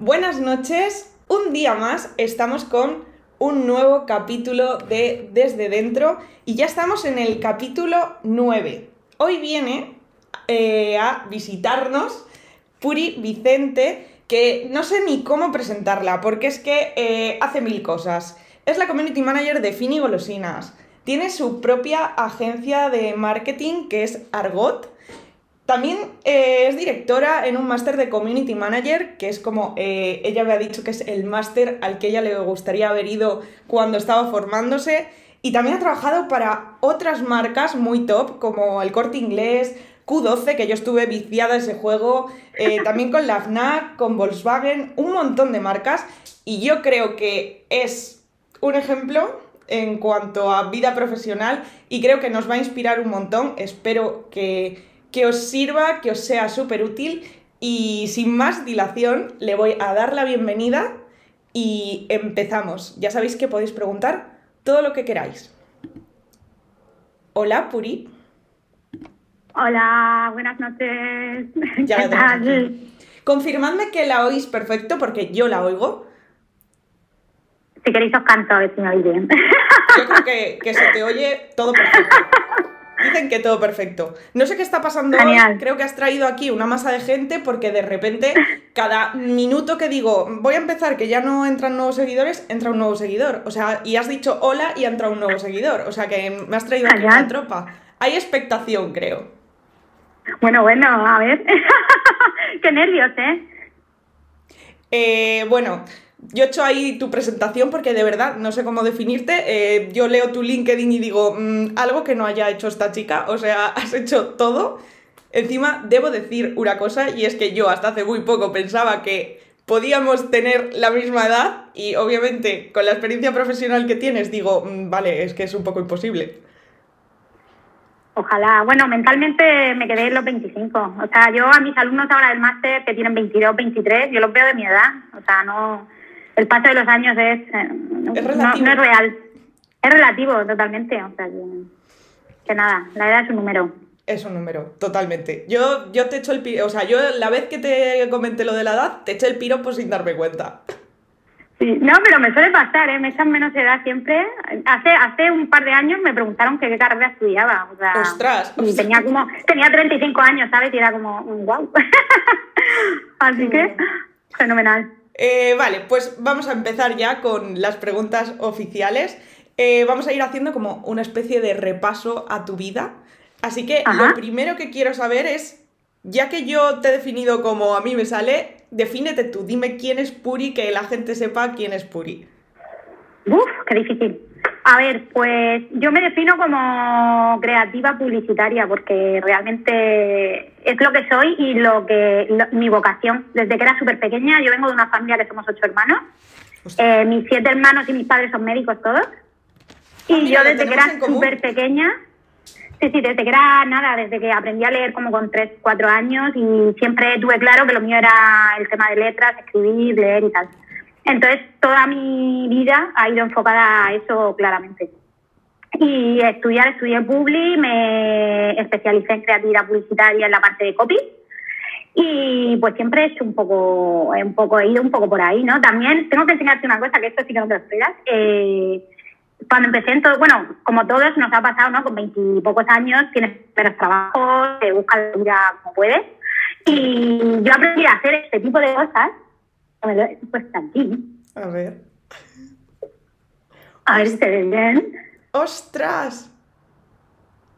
Buenas noches, un día más estamos con un nuevo capítulo de Desde Dentro y ya estamos en el capítulo 9. Hoy viene eh, a visitarnos Puri Vicente, que no sé ni cómo presentarla, porque es que eh, hace mil cosas. Es la community manager de Fini Golosinas. Tiene su propia agencia de marketing que es Argot también eh, es directora en un máster de Community Manager, que es como eh, ella me ha dicho que es el máster al que ella le gustaría haber ido cuando estaba formándose. Y también ha trabajado para otras marcas muy top, como el Corte Inglés, Q12, que yo estuve viciada ese juego, eh, también con la FNAC, con Volkswagen, un montón de marcas. Y yo creo que es un ejemplo en cuanto a vida profesional y creo que nos va a inspirar un montón. Espero que que os sirva, que os sea súper útil y sin más dilación le voy a dar la bienvenida y empezamos. Ya sabéis que podéis preguntar todo lo que queráis. Hola, Puri. Hola, buenas noches. Ya la Confirmadme que la oís perfecto porque yo la oigo. Si queréis os canto a ver si me oís bien. Yo creo que, que se te oye todo perfecto. Dicen que todo perfecto. No sé qué está pasando hoy. Creo que has traído aquí una masa de gente porque de repente, cada minuto que digo, voy a empezar, que ya no entran nuevos seguidores, entra un nuevo seguidor. O sea, y has dicho hola y entra un nuevo seguidor. O sea, que me has traído aquí una tropa. Hay expectación, creo. Bueno, bueno, a ver. qué nervios, ¿eh? Eh, bueno, yo he hecho ahí tu presentación porque de verdad no sé cómo definirte. Eh, yo leo tu LinkedIn y digo, mm, algo que no haya hecho esta chica, o sea, has hecho todo. Encima, debo decir una cosa y es que yo hasta hace muy poco pensaba que podíamos tener la misma edad y obviamente con la experiencia profesional que tienes digo, mm, vale, es que es un poco imposible. Ojalá. Bueno, mentalmente me quedé en los 25. O sea, yo a mis alumnos ahora del máster que tienen 22, 23, yo los veo de mi edad. O sea, no el paso de los años es, eh, no, es real. Es relativo totalmente. O sea, que, nada, la edad es un número. Es un número, totalmente. Yo, yo te echo el piro, o sea, yo la vez que te comenté lo de la edad, te eché el piropo sin darme cuenta. Sí, no, pero me suele pasar, ¿eh? me echan menos edad siempre. Hace, hace un par de años me preguntaron qué carrera estudiaba. O sea, ¡Ostras! tenía como, tenía 35 años, ¿sabes? Y era como, wow. Así que, fenomenal. Eh, vale, pues vamos a empezar ya con las preguntas oficiales. Eh, vamos a ir haciendo como una especie de repaso a tu vida. Así que lo primero que quiero saber es, ya que yo te he definido como a mí me sale, defínete tú, dime quién es Puri, que la gente sepa quién es Puri. Uf, qué difícil. A ver, pues yo me defino como creativa publicitaria porque realmente es lo que soy y lo que mi vocación. Desde que era súper pequeña, yo vengo de una familia que somos ocho hermanos. Eh, mis siete hermanos y mis padres son médicos todos. Y yo desde que era súper pequeña, sí, sí, desde que era nada, desde que aprendí a leer como con tres, cuatro años y siempre tuve claro que lo mío era el tema de letras, escribir, leer y tal. Entonces, toda mi vida ha ido enfocada a eso claramente. Y estudiar, estudié Publi, me especialicé en creatividad publicitaria en la parte de copy. Y pues siempre he hecho un poco, un poco, he ido un poco por ahí, ¿no? También tengo que enseñarte una cosa, que esto sí que no te lo esperas. Eh, cuando empecé en todo, bueno, como todos nos ha pasado, ¿no? Con veintipocos años tienes menos trabajo, te buscas la vida como puedes. Y yo aprendí a hacer este tipo de cosas pues aquí. A ver. A ver si te ven bien. ¡Ostras!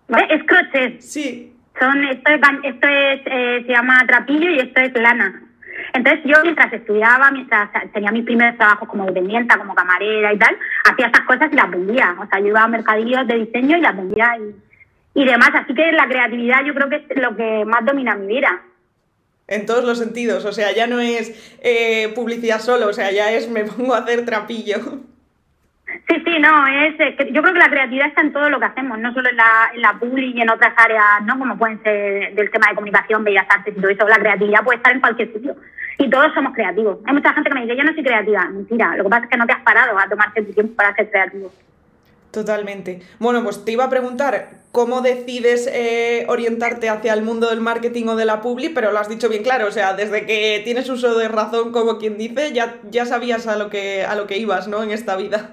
Es crochet. Sí. Son, esto es, esto es eh, se llama trapillo y esto es lana. Entonces yo mientras estudiaba, mientras tenía mis primeros trabajos como dependienta, como camarera y tal, hacía esas cosas y las vendía. O sea, yo iba a mercadillos de diseño y las vendía y, y demás. Así que la creatividad yo creo que es lo que más domina mi vida en todos los sentidos. O sea, ya no es eh, publicidad solo, o sea, ya es me pongo a hacer trapillo. Sí, sí, no, es, eh, yo creo que la creatividad está en todo lo que hacemos, no solo en la, en la publi y en otras áreas, ¿no? Como pueden ser del tema de comunicación, bellas artes y todo eso. La creatividad puede estar en cualquier sitio. Y todos somos creativos. Hay mucha gente que me dice, yo no soy creativa. Mentira, lo que pasa es que no te has parado a tomarte tu tiempo para ser creativo. Totalmente. Bueno, pues te iba a preguntar cómo decides eh, orientarte hacia el mundo del marketing o de la publi, pero lo has dicho bien claro, o sea, desde que tienes uso de razón, como quien dice, ya, ya sabías a lo, que, a lo que ibas, ¿no? En esta vida.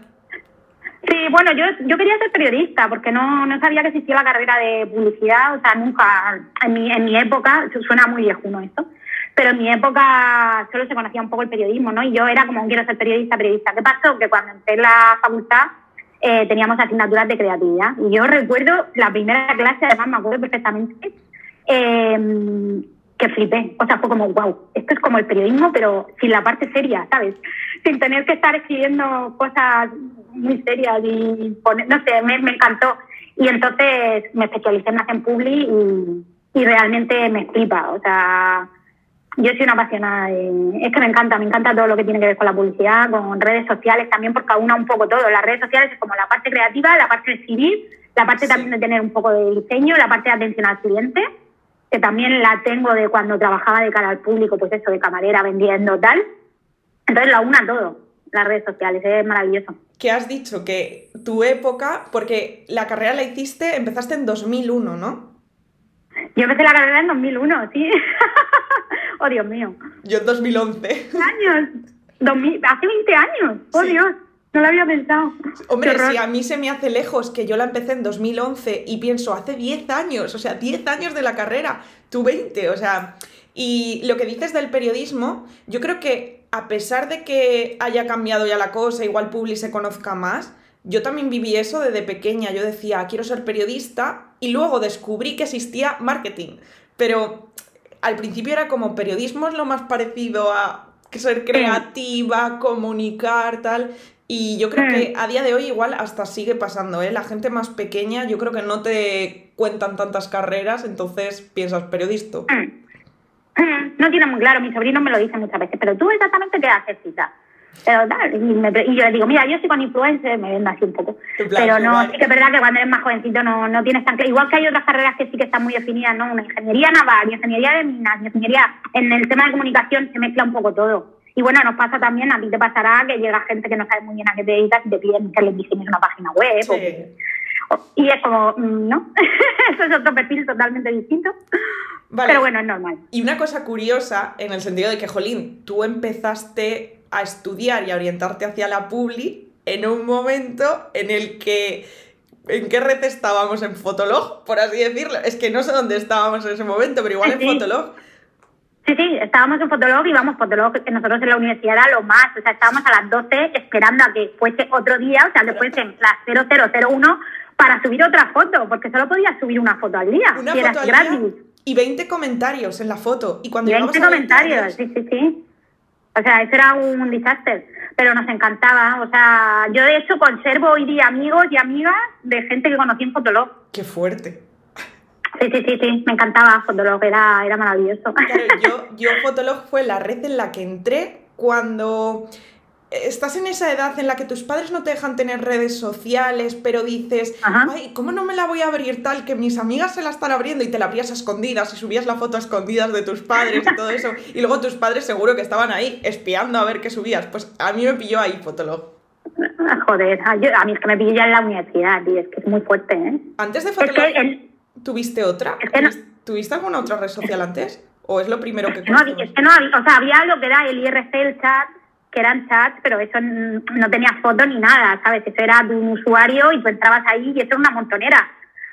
Sí, bueno, yo, yo quería ser periodista porque no, no sabía que existía la carrera de publicidad, o sea, nunca, en mi, en mi época, suena muy viejuno esto, pero en mi época solo se conocía un poco el periodismo, ¿no? Y yo era como, quiero ser periodista, periodista. ¿Qué pasó? Que cuando entré en la facultad eh, teníamos asignaturas de creatividad. Y yo recuerdo la primera clase, además me acuerdo perfectamente, eh, que flipé. O sea, fue como, wow, esto es como el periodismo, pero sin la parte seria, ¿sabes? Sin tener que estar escribiendo cosas muy serias y poner, no sé, me, encantó. Y entonces me especialicé en hacer publi y, y realmente me flipa. O sea, yo soy una apasionada es que me encanta, me encanta todo lo que tiene que ver con la publicidad, con redes sociales también, porque una un poco todo. Las redes sociales es como la parte creativa, la parte de escribir, la parte también de tener un poco de diseño, la parte de atención al cliente, que también la tengo de cuando trabajaba de cara al público, pues eso, de camarera, vendiendo, tal. Entonces la una todo, las redes sociales, es maravilloso. ¿Qué has dicho? Que tu época, porque la carrera la hiciste, empezaste en 2001, ¿no? Yo empecé la carrera en 2001, sí. oh, Dios mío. Yo en 2011. ¿Años? hace 20 años. Oh, Dios. No lo había pensado. Hombre, si a mí se me hace lejos que yo la empecé en 2011 y pienso, hace 10 años, o sea, 10 años de la carrera, tú 20, o sea... Y lo que dices del periodismo, yo creo que a pesar de que haya cambiado ya la cosa, igual Publi se conozca más, yo también viví eso desde pequeña. Yo decía, quiero ser periodista y luego descubrí que existía marketing. Pero al principio era como periodismo es lo más parecido a ser creativa, comunicar, tal. Y yo creo que a día de hoy igual hasta sigue pasando, ¿eh? La gente más pequeña yo creo que no te cuentan tantas carreras, entonces piensas periodista. No tiene muy claro, mi sobrino me lo dice muchas veces, pero tú exactamente qué haces, cita. Pero tal, y, yo le digo, mira, yo soy con influencer, me vendo así un poco. pero no, sí que es verdad que cuando eres más jovencito no, no tienes tan Igual que hay otras carreras que sí que están muy definidas, ¿no? Una ingeniería naval, ingeniería de minas, ingeniería. En el tema de comunicación se mezcla un poco todo. Y bueno, nos pasa también, a ti te pasará que llega gente que no sabe muy bien a qué te dedicas y te piden que les diseñes una página web. y es como, mm, ¿no? Eso es otro perfil totalmente distinto. Pero bueno, es normal. Y una cosa curiosa, en el sentido de que, Jolín, tú empezaste a estudiar y a orientarte hacia la publi en un momento en el que ¿En qué red estábamos? ¿En Fotolog? Por así decirlo. Es que no sé dónde estábamos en ese momento, pero igual en Fotolog. Sí, sí, estábamos en Fotolog y vamos, Fotolog, que nosotros en la universidad era lo más. O sea, estábamos a las 12 esperando a que fuese otro día, o sea, que fuesen las 0001 para subir otra foto, porque solo podías subir una foto al día. Una foto al día y 20 comentarios en la foto. Y cuando 20 comentarios, sí, sí, sí. O sea, eso era un desastre, pero nos encantaba. O sea, yo de hecho conservo hoy día amigos y amigas de gente que conocí en Fotolog. ¡Qué fuerte! Sí, sí, sí, sí, me encantaba Fotolog, era, era maravilloso. Claro, yo, yo Fotolog fue la red en la que entré cuando estás en esa edad en la que tus padres no te dejan tener redes sociales, pero dices, ay, ¿cómo no me la voy a abrir tal que mis amigas se la están abriendo y te la abrías a escondidas y subías la foto a escondidas de tus padres y todo eso? Y luego tus padres seguro que estaban ahí espiando a ver qué subías. Pues a mí me pilló ahí Fotolog. Joder, a mí es que me pilló ya en la universidad, y es que es muy fuerte, ¿eh? Antes de Fotolog, ¿tuviste otra? ¿Tuviste alguna otra red social antes? ¿O es lo primero que... No, es que no había, o sea, había lo que era el IRC, el chat, que eran chats, pero eso no tenía foto ni nada, ¿sabes? Eso era de un usuario y tú entrabas ahí y eso era una montonera.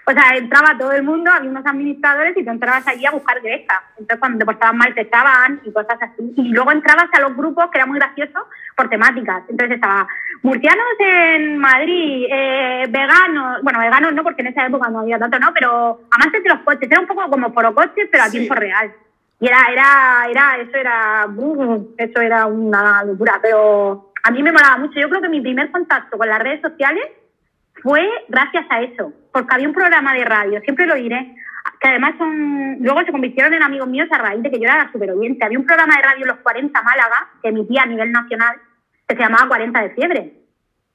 O sea, entraba todo el mundo, había unos administradores y tú entrabas ahí a buscar directa. Entonces, cuando te portaban mal, te estaban y cosas así. Y luego entrabas a los grupos, que era muy gracioso, por temáticas. Entonces estaba murcianos en Madrid, eh, veganos, bueno, veganos no, porque en esa época no había tanto, ¿no? Pero amantes de los coches, era un poco como coches, pero a tiempo real. Y era, era, era, eso era, eso era una locura, pero a mí me molaba mucho. Yo creo que mi primer contacto con las redes sociales fue gracias a eso, porque había un programa de radio, siempre lo diré, que además son, luego se convirtieron en amigos míos a raíz de que yo era súper oyente. Había un programa de radio Los 40 Málaga, que emitía a nivel nacional, que se llamaba 40 de fiebre.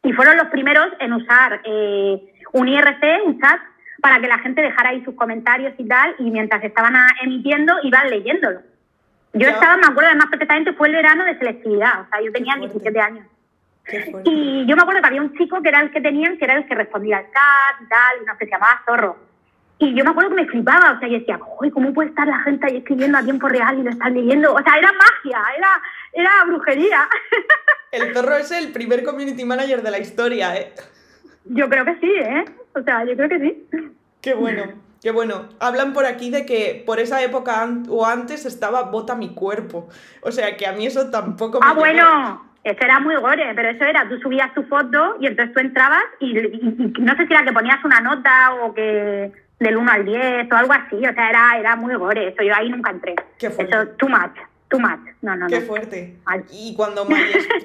Y fueron los primeros en usar eh, un IRC, un chat, para que la gente dejara ahí sus comentarios y tal, y mientras estaban emitiendo iban leyéndolo. Yo estaba, me acuerdo además perfectamente, fue el verano de selectividad, o sea, yo tenía 17 años. Y yo me acuerdo que había un chico que era el que tenían, que era el que respondía al chat y tal, y no sé, se llamaba Zorro. Y yo me acuerdo que me flipaba, o sea, yo decía, ¿cómo puede estar la gente ahí escribiendo a tiempo real y lo están leyendo? O sea, era magia, era, era brujería. El zorro es el primer community manager de la historia, ¿eh? Yo creo que sí, ¿eh? O sea, yo creo que sí. Qué bueno, qué bueno. Hablan por aquí de que por esa época o antes estaba Bota mi cuerpo. O sea, que a mí eso tampoco me. Ah, bueno. Eso era muy gore, pero eso era, tú subías tu foto y entonces tú entrabas y, no sé si era que ponías una nota o que del 1 al 10 o algo así, o sea, era, era muy gore, eso yo ahí nunca entré. Qué. Eso, too much, too much, no, no, Qué fuerte. Y cuando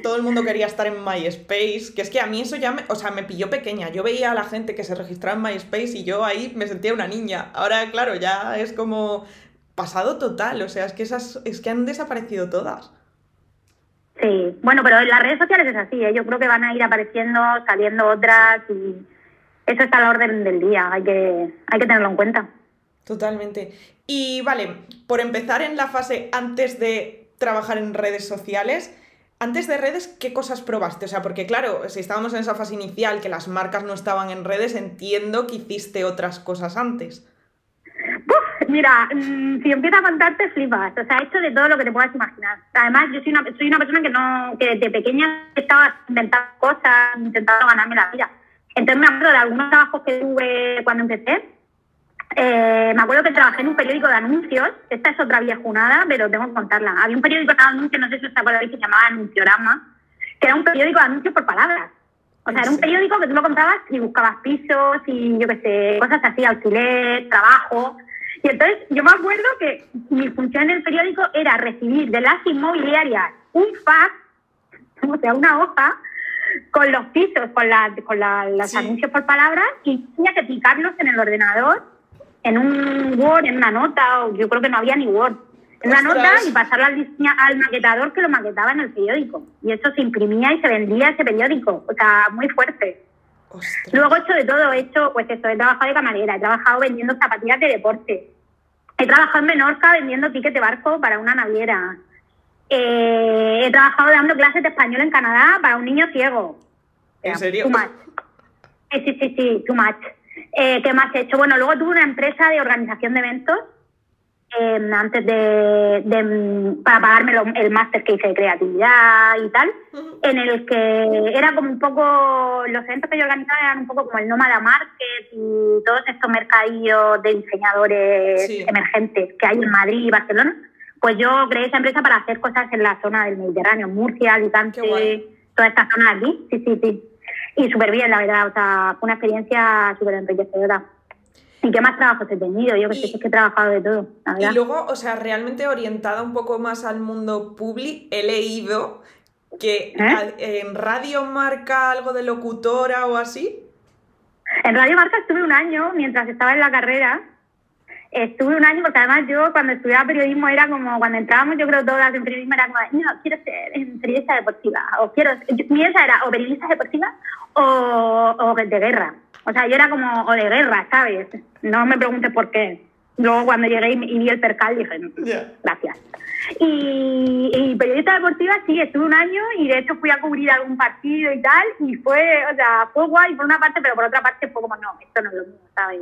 todo el mundo quería estar en MySpace, que es que a mí eso ya me, o sea, me pilló pequeña, yo veía a la gente que se registraba en MySpace y yo ahí me sentía una niña, ahora claro, ya es como pasado total, o sea, es que esas, es que han desaparecido todas. Sí, bueno, pero en las redes sociales es así, ¿eh? yo creo que van a ir apareciendo, saliendo otras y eso está a la orden del día, hay que, hay que tenerlo en cuenta. Totalmente. Y vale, por empezar en la fase antes de trabajar en redes sociales, antes de redes, ¿qué cosas probaste? O sea, porque claro, si estábamos en esa fase inicial, que las marcas no estaban en redes, entiendo que hiciste otras cosas antes. Mira, mm, si empiezo a contarte, flipas. O sea, he hecho de todo lo que te puedas imaginar. Además, yo soy una, soy una persona que no que desde pequeña estaba intentando cosas, intentando ganarme la vida. Entonces me acuerdo de algunos trabajos que tuve cuando empecé. Eh, me acuerdo que trabajé en un periódico de anuncios. Esta es otra viejunada, pero tengo que contarla. Había un periódico de anuncios, no sé si os acordáis, que se llamaba Anunciorama, que era un periódico de anuncios por palabras. O sea, era un periódico que tú lo comprabas y buscabas pisos y yo qué sé, cosas así, alquiler, trabajo. Y entonces yo me acuerdo que mi función en el periódico era recibir de las inmobiliarias un fax, o sea, una hoja, con los pisos, con, la, con los anuncios por palabras y tenía que picarlos en el ordenador, en un Word, en una nota, o yo creo que no había ni Word, en una nota y pasarla al, al maquetador que lo maquetaba en el periódico. Y eso se imprimía y se vendía ese periódico, o sea, muy fuerte. Luego he hecho de todo, he hecho, pues eso, he trabajado de camarera, he trabajado vendiendo zapatillas de deporte, he trabajado en Menorca vendiendo tickets de barco para una naviera, eh, he trabajado dando clases de español en Canadá para un niño ciego. ¿En serio? Too much. Sí, sí, sí, too much. Eh, ¿Qué más he hecho? Bueno, luego tuve una empresa de organización de eventos Em, antes de, para pagarme el máster que hice de creatividad y tal, en el que era como un poco, los eventos que yo organizaba eran un poco como el Nómada Market y todos estos mercadillos de diseñadores emergentes que hay en Madrid y Barcelona. Pues yo creé esa empresa para hacer cosas en la zona del Mediterráneo, Murcia, Alicante, toda esta zona de aquí, sí, sí, sí. Y súper bien, la verdad, o sea, fue una experiencia súper enriquecedora. ¿Y qué más trabajos he tenido? Yo que sé, que he trabajado de todo. Y luego, o sea, realmente orientada un poco más al mundo public, he leído que ¿Eh? en Radio Marca algo de locutora o así. En Radio Marca estuve un año mientras estaba en la carrera. Estuve un año porque además yo cuando estudiaba periodismo era como cuando entrábamos, yo creo todas en periodismo era como, no, quiero ser periodista deportiva. O quiero, mi esa era o periodista deportiva o, o de guerra. O sea, yo era como, o de guerra, ¿sabes? No me preguntes por qué. Luego cuando llegué y, vi el percal dije, gracias. Y, y, periodista deportiva sí, estuve un año y de hecho fui a cubrir algún partido y tal y fue, o sea, fue guay por una parte, pero por otra parte fue como, no, esto no es lo mío, ¿sabes?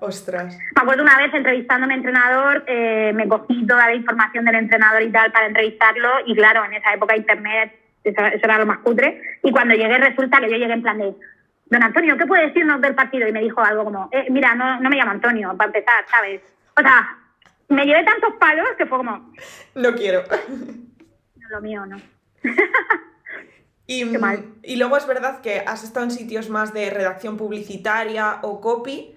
Ostras. Me acuerdo una vez entrevistándome a entrenador, eh, me cogí toda la información del entrenador y tal para entrevistarlo y claro, en esa época internet, eso, eso era lo más cutre, y cuando llegué resulta que yo llegué en plan de, don Antonio, ¿qué puede decirnos del partido? Y me dijo algo como, eh, mira, no, no me llamo Antonio, para empezar, ¿sabes? O sea, me llevé tantos palos que fue como... No quiero. No, lo mío no. y, y luego es verdad que has estado en sitios más de redacción publicitaria o copy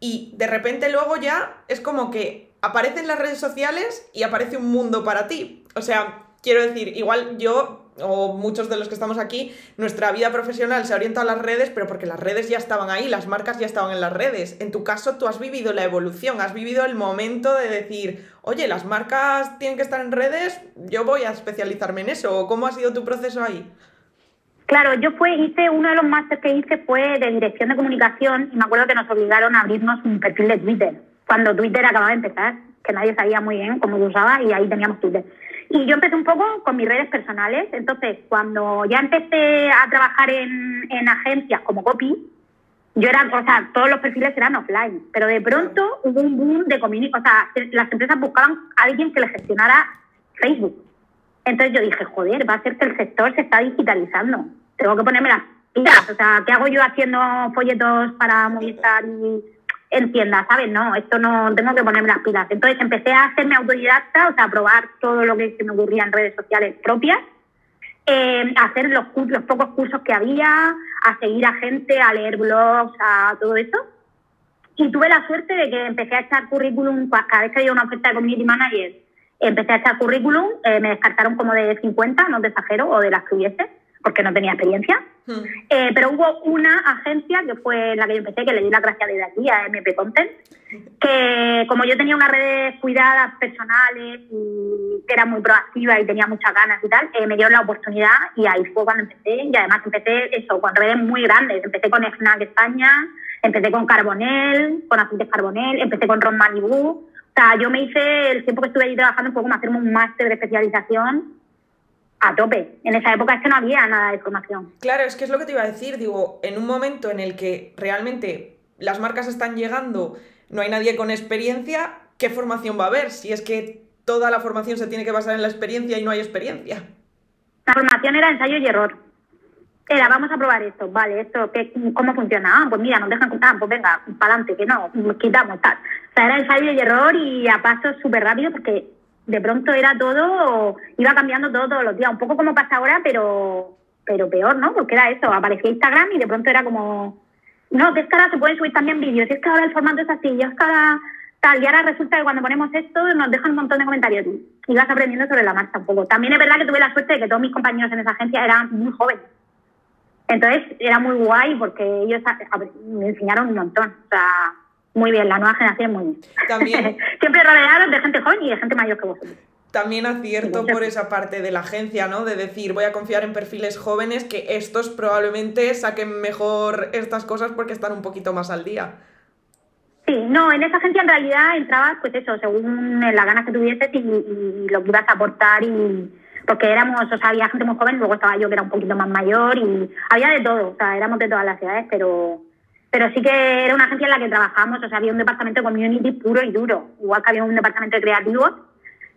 y de repente luego ya es como que aparecen las redes sociales y aparece un mundo para ti. O sea, quiero decir, igual yo o muchos de los que estamos aquí, nuestra vida profesional se ha orientado a las redes, pero porque las redes ya estaban ahí, las marcas ya estaban en las redes. En tu caso, tú has vivido la evolución, has vivido el momento de decir, oye, las marcas tienen que estar en redes, yo voy a especializarme en eso. ¿Cómo ha sido tu proceso ahí? Claro, yo fue, hice uno de los másteres que hice fue de dirección de comunicación y me acuerdo que nos obligaron a abrirnos un perfil de Twitter, cuando Twitter acababa de empezar, que nadie sabía muy bien cómo se usaba y ahí teníamos Twitter. Y yo empecé un poco con mis redes personales. Entonces, cuando ya empecé a trabajar en, en agencias como copy, yo era, o sea, todos los perfiles eran offline, pero de pronto hubo un boom de community, o sea, las empresas buscaban a alguien que le gestionara Facebook. Entonces yo dije, joder, va a ser que el sector se está digitalizando. Tengo que ponerme las pilas. O sea, ¿qué hago yo haciendo folletos para Movistar y en tiendas, ¿sabes? No, esto no, tengo que ponerme las pilas. Entonces empecé a hacerme autodidacta, o sea, a probar todo lo que se me ocurría en redes sociales propias eh, a hacer los, los pocos cursos que había, a seguir a gente, a leer blogs, a todo eso. Y tuve la suerte de que empecé a echar currículum, cada vez que había una oferta de community manager, empecé a echar currículum, eh, me descartaron como de 50, no de exagero, o de las que hubiese, porque no tenía experiencia. Hmm. Eh, pero hubo una agencia que fue la que yo empecé, que le di la gracia desde aquí a MP Content, que como yo tenía unas redes cuidadas personales y que era muy proactiva y tenía muchas ganas y tal, eh, me dio la oportunidad y ahí fue cuando empecé. Y además empecé eso, con redes muy grandes. Empecé con Snack España, empecé con Carbonel, con Aceites Carbonel, empecé con Ron Malibu. O sea, yo me hice el tiempo que estuve ahí trabajando un poco más hacerme un máster de especialización a tope. En esa época es que no había nada de formación. Claro, es que es lo que te iba a decir. Digo, en un momento en el que realmente las marcas están llegando, no hay nadie con experiencia, ¿qué formación va a haber? Si es que toda la formación se tiene que basar en la experiencia y no hay experiencia. La formación era ensayo y error. Era, vamos a probar esto, vale, esto, ¿qué, ¿cómo funciona? Ah, pues mira, nos dejan contar, pues venga, para adelante, que no, quitamos, tal. O sea, era ensayo y error y a pasos súper rápido porque de pronto era todo, iba cambiando todo todos los días, un poco como pasa ahora, pero pero peor, ¿no? Porque era eso, aparecía Instagram y de pronto era como, no, que es que ahora se pueden subir también vídeos, es que ahora el formato es así, es que ahora tal, y ahora resulta que cuando ponemos esto nos dejan un montón de comentarios y vas aprendiendo sobre la marcha un poco. También es verdad que tuve la suerte de que todos mis compañeros en esa agencia eran muy jóvenes. Entonces era muy guay porque ellos me enseñaron un montón. O sea, muy bien, la nueva generación muy bien. También, Siempre rodeados de gente joven y de gente mayor que vosotros. También acierto por esa parte de la agencia, ¿no? De decir, voy a confiar en perfiles jóvenes que estos probablemente saquen mejor estas cosas porque están un poquito más al día. Sí, no, en esa agencia en realidad entrabas, pues eso, según la ganas que tuvieses y, y, lo que ibas a aportar y porque éramos, o sea, había gente muy joven, luego estaba yo que era un poquito más mayor y había de todo, o sea, éramos de todas las ciudades, pero pero sí que era una agencia en la que trabajamos, o sea, había un departamento de community puro y duro, igual que había un departamento de creativos,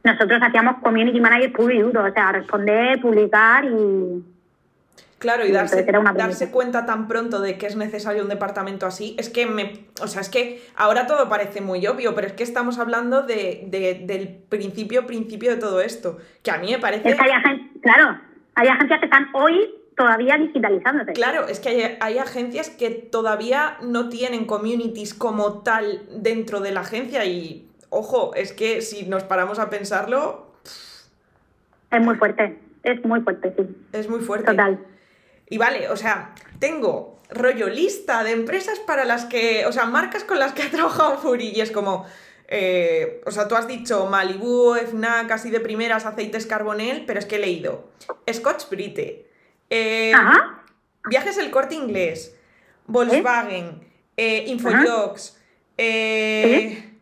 nosotros hacíamos community manager puro y duro, o sea, responder, publicar y... Claro, y darse, darse cuenta tan pronto de que es necesario un departamento así, es que me. O sea, es que ahora todo parece muy obvio, pero es que estamos hablando de, del principio, principio de todo esto. Que a mí me parece. Es que hay, claro, hay agencias que están hoy todavía digitalizándose. Claro, es que hay, agencias que todavía no tienen communities como tal dentro de la agencia y, ojo, es que si nos paramos a pensarlo... Es muy fuerte, es muy fuerte, sí. Es muy fuerte. Total. Y vale, o sea, tengo rollo lista de empresas para las que, o sea, marcas con las que ha trabajado Fury y es como... Eh, o sea, tú has dicho Malibu, FNAC, así de primeras, aceites carbonel, pero es que he leído Scotch Brite, eh, Viajes el corte inglés, Volkswagen, eh, Infojox, eh,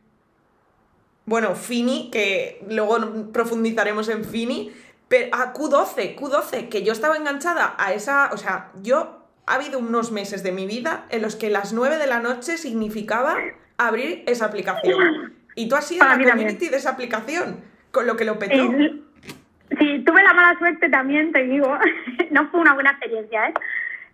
bueno, Fini, que luego profundizaremos en Fini, pero a Q12, Q12, que yo estaba enganchada a esa, o sea, yo ha habido unos meses de mi vida en los que las 9 de la noche significaba abrir esa aplicación. Y tú has sido la community de esa aplicación, con lo que lo petó. Sí, tuve la mala suerte también, te digo. no fue una buena experiencia, ¿eh?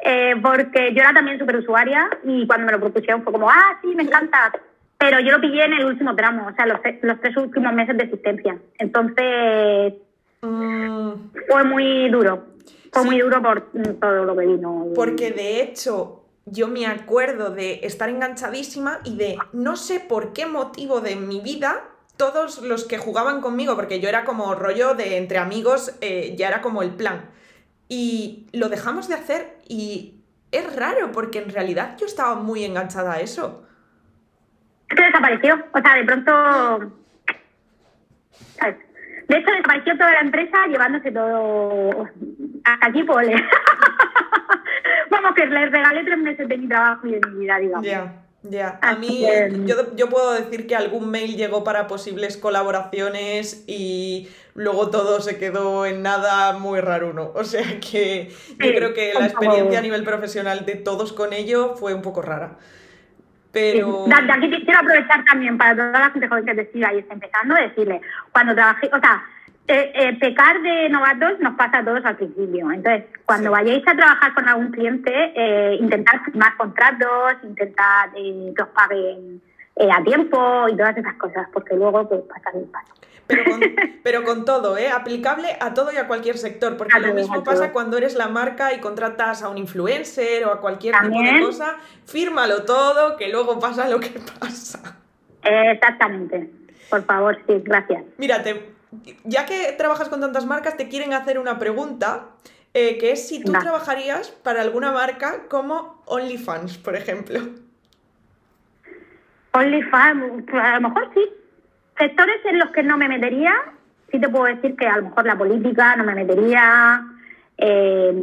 ¿eh? porque yo era también súper usuaria y cuando me lo propusieron fue como, ah, sí, me encanta. Pero yo lo pillé en el último tramo, o sea, los, los tres últimos meses de existencia. Entonces, mm. fue muy duro. Fue muy duro por todo lo que vino. Porque de hecho, yo me acuerdo de estar enganchadísima y de no sé por qué motivo de mi vida todos los que jugaban conmigo, porque yo era como rollo de entre amigos, eh, ya era como el plan. Y lo dejamos de hacer y es raro, porque en realidad yo estaba muy enganchada a eso. Se desapareció, o sea, de pronto... De hecho, desapareció toda la empresa llevándose todo hasta aquí, pole. Vamos, que les regalé tres meses de mi trabajo y de mi vida, digamos. Ya, a mí yo, yo, puedo decir que algún mail llegó para posibles colaboraciones y luego todo se quedó en nada muy raro uno. O sea que yo creo que la experiencia a nivel profesional de todos con ello fue un poco rara. Pero... De, aquí quiero aprovechar también para toda la gente joven que te siga y está empezando, decirle, cuando trabajé, o sea, eh, eh, pecar de novatos nos pasa a todos al principio. Entonces, cuando vayáis a trabajar con algún cliente, eh, intentar firmar contratos, intentar que os paguen a tiempo y todas esas cosas, porque luego pues pasa el paso. Pero con, pero con todo, ¿eh? aplicable a todo y a cualquier sector, porque lo mismo pasa cuando eres la marca y contratas a un influencer o a cualquier tipo de cosa, fírmalo todo, que luego pasa lo que pasa. Exactamente. Por favor, sí, gracias. Mírate, ya que trabajas con tantas marcas, te quieren hacer una pregunta, eh, que es si tú trabajarías para alguna marca como OnlyFans, por ejemplo. OnlyFans, pues, a lo mejor sí. Sectores en los que no me metería, sí te puedo decir que a lo mejor la política no me metería, eh,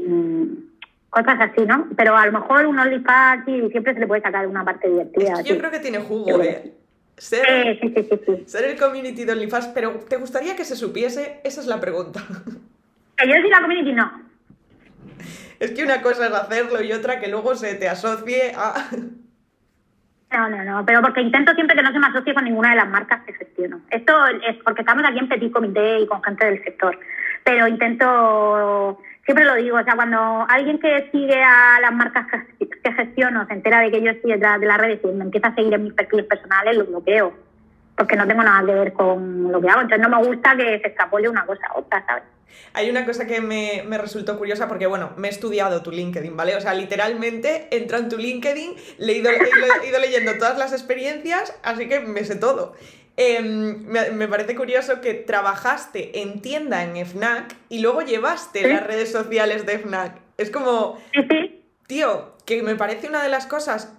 cosas así, ¿no? Pero a lo mejor un OnlyFans sí, siempre se le puede sacar una parte divertida. yo creo que tiene jugo, ¿eh? Ser, ser el community de OnlyFans, pero ¿te gustaría que se supiese? Esa es la pregunta. Que yo soy la community, no. Es que una cosa es hacerlo y otra que luego se te asocie a... No, no, no, pero porque intento siempre que no se me asocie con ninguna de las marcas que gestiono. Esto es porque estamos aquí en Petit Comité y con gente del sector, pero intento siempre lo digo, o sea, cuando alguien que sigue a las marcas que gestiono se entera de que yo estoy detrás de las redes y me empieza a seguir en mis perfiles personales, lo bloqueo, porque no tengo nada que ver con lo que hago. Entonces no me gusta que se extrapole una cosa a otra, ¿sabes? Hay una cosa que me, resultó curiosa porque, bueno, me he estudiado tu LinkedIn, ¿vale? O sea, literalmente entro en tu LinkedIn, he ido, he ido leyendo todas las experiencias, así que me sé todo. Em, me, parece curioso que trabajaste en tienda en FNAC y luego llevaste las redes sociales de FNAC. Es como, tío, que me parece una de las cosas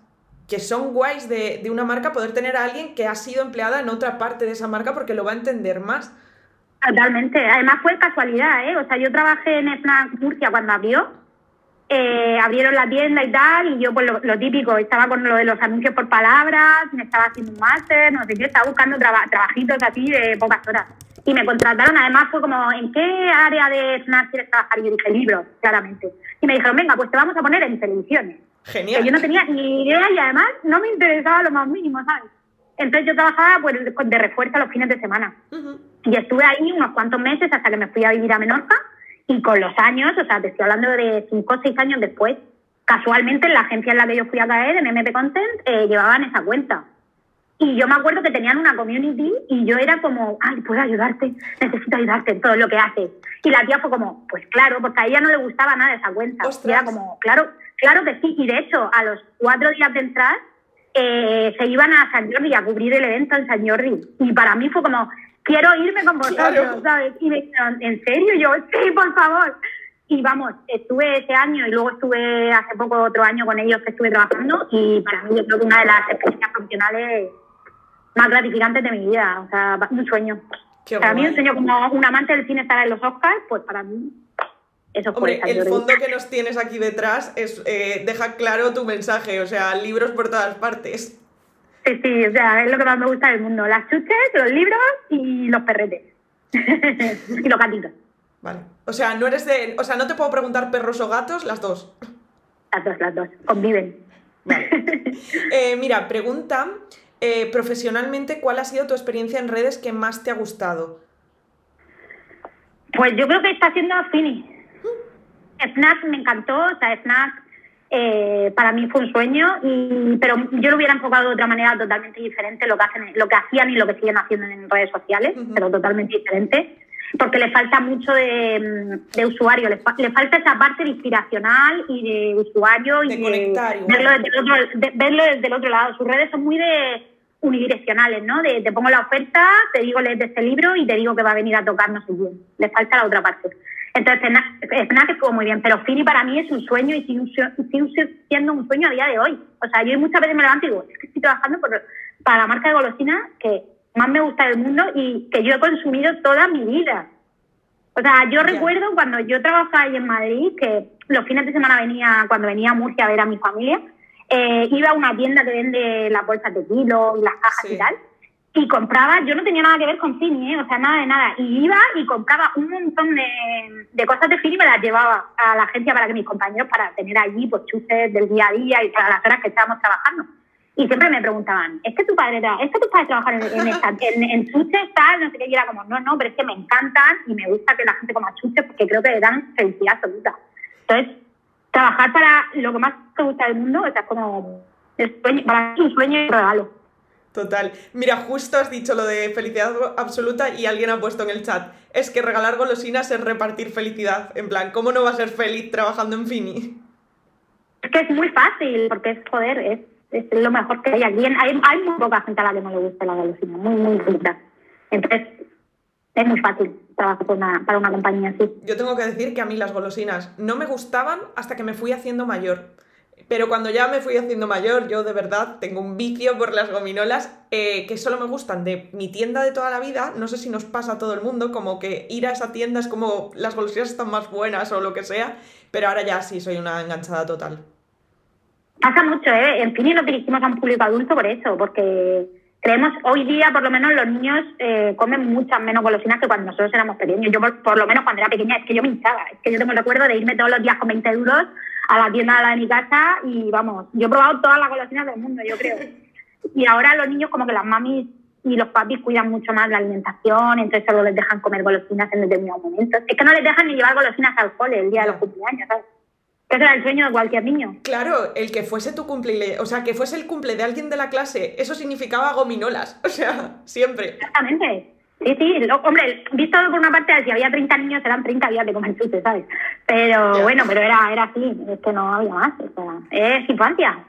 que son guays de, una marca poder tener a alguien que ha sido empleada en otra parte de esa marca porque lo va a entender más. Totalmente. Además fue casualidad, ¿eh? O sea, yo trabajé en FNAC Murcia cuando abrió eh, abrieron la tienda y tal, y yo pues lo, típico, estaba con lo de los anuncios por palabras, me estaba haciendo un máster, no sé qué, estaba buscando trabajitos así de pocas horas. Y me contrataron, además fue como, ¿en qué área de Snap quieres trabajar? Y yo dije, libros, claramente. Y me dijeron, venga, pues te vamos a poner en televisiones. Genial. yo no tenía ni idea y además no me interesaba lo más mínimo, ¿sabes? Entonces yo trabajaba pues, de refuerzo los fines de semana. Y estuve ahí unos cuantos meses hasta que me fui a vivir a Menorca y con los años, o sea, te estoy hablando de cinco o seis años después, casualmente en la agencia en la que yo fui a caer, en MP Content, eh, llevaban esa cuenta. Y yo me acuerdo que tenían una community y yo era como, ay, puedo ayudarte, necesito ayudarte en todo lo que haces. Y la tía fue como, pues claro, porque a ella no le gustaba nada esa cuenta. Y era como, claro, claro que sí. Y de hecho, a los cuatro días de entrar, eh, se iban a San Jordi a cubrir el evento en San Jordi. Y para mí fue como, quiero irme con vosotros, ¿sabes? Y me dijeron, ¿en serio? yo, sí, por favor. Y vamos, estuve ese año y luego estuve hace poco otro año con ellos que estuve trabajando y para mí yo creo que una de las experiencias profesionales más gratificantes de mi vida, o sea, un sueño. para mí un sueño como un amante del cine estar en los Oscars, pues para mí eso Hombre, el fondo que nos tienes aquí detrás es eh, deja claro tu mensaje, o sea, libros por todas partes. Sí, sí, o sea, es lo que más me gusta del mundo. Las chuches, los libros y los perretes. y los gatitos. Vale. O sea, no eres de. O sea, no te puedo preguntar perros o gatos, las dos. Las dos, las dos. Conviven. Vale. Eh, mira, pregunta. Eh, profesionalmente, ¿cuál ha sido tu experiencia en redes que más te ha gustado? Pues yo creo que está siendo Fini. Mm. Snack me encantó, o sea, Snack eh, para mí fue un sueño, y, pero yo lo hubiera enfocado de otra manera totalmente diferente lo que, hacen, lo que hacían y lo que siguen haciendo en redes sociales, pero totalmente diferente, porque le falta mucho de, usuario, le, falta esa parte de inspiracional y de usuario y de verlo, desde el otro, verlo desde el otro lado. Sus redes son muy de unidireccionales, ¿no? De te pongo la oferta, te digo lees de este libro y te digo que va a venir a tocar no sé quién. Le falta la otra parte. Entonces, FNAC estuvo muy bien, pero Fini para mí es un sueño y sigue, siendo un sueño a día de hoy. O sea, yo muchas veces me levanto y digo, es que estoy trabajando para la marca de golosinas que más me gusta del mundo y que yo he consumido toda mi vida. O sea, yo recuerdo cuando yo trabajaba ahí en Madrid, que los fines de semana venía, cuando venía a Murcia a ver a mi familia, eh, iba a una tienda que vende las bolsas de kilo y las cajas y tal, y compraba, yo no tenía nada que ver con Fini, ¿eh? o sea, nada de nada, y iba y compraba un montón de, cosas de Fini y me las llevaba a la agencia para que mis compañeros, para tener allí pues chuches del día a día y para las horas que estábamos trabajando. Y siempre me preguntaban, ¿es que tu padre, es que tu padre trabaja en, en, en, chuches, tal, no sé qué, y era como, no, no, pero es que me encantan y me gusta que la gente coma chuches porque creo que le dan felicidad absoluta. Entonces, trabajar para lo que más te gusta del mundo, es como, para mí un sueño y un regalo. Total. Mira, justo has dicho lo de felicidad absoluta y alguien ha puesto en el chat, es que regalar golosinas es repartir felicidad. En plan, ¿cómo no va a ser feliz trabajando en Fini? Es que es muy fácil, porque es, joder, es es lo mejor que hay aquí. Hay, hay muy poca gente a la que no le gusta la golosina, muy, muy poquita. Entonces, es muy fácil trabajar para una, para una compañía así. Yo tengo que decir que a mí las golosinas no me gustaban hasta que me fui haciendo mayor. Pero cuando ya me fui haciendo mayor, yo de verdad tengo un vicio por las gominolas eh, que solo me gustan de mi tienda de toda la vida. No sé si nos pasa a todo el mundo, como que ir a esa tienda es como las golosinas están más buenas o lo que sea. Pero ahora ya sí soy una enganchada total. Pasa mucho, ¿eh? En fin, y nos dirigimos a un público adulto por eso, porque creemos, hoy día por lo menos los niños eh, comen muchas menos golosinas que cuando nosotros éramos pequeños. Yo por, lo menos cuando era pequeña es que yo me hinchaba, es que yo tengo el recuerdo de irme todos los días con 20 euros a la tienda de, la de mi casa y vamos, yo he probado todas las golosinas del mundo, yo creo. Y ahora los niños como que las mamis y los papis cuidan mucho más la alimentación, entonces solo les dejan comer golosinas en determinados momentos. Es que no les dejan ni llevar golosinas al cole el día de los cumpleaños, ¿sabes? Que era el sueño de cualquier niño. Claro, el que fuese tu cumple, o sea, que fuese el cumple de alguien de la clase, eso significaba gominolas, o sea, siempre. Exactamente. Sí, sí, hombre, visto por una parte, si había 30 niños, eran 30 días de comer chutes, ¿sabes? Pero bueno, pero era, era así, es que no había más, o sea, es infancia.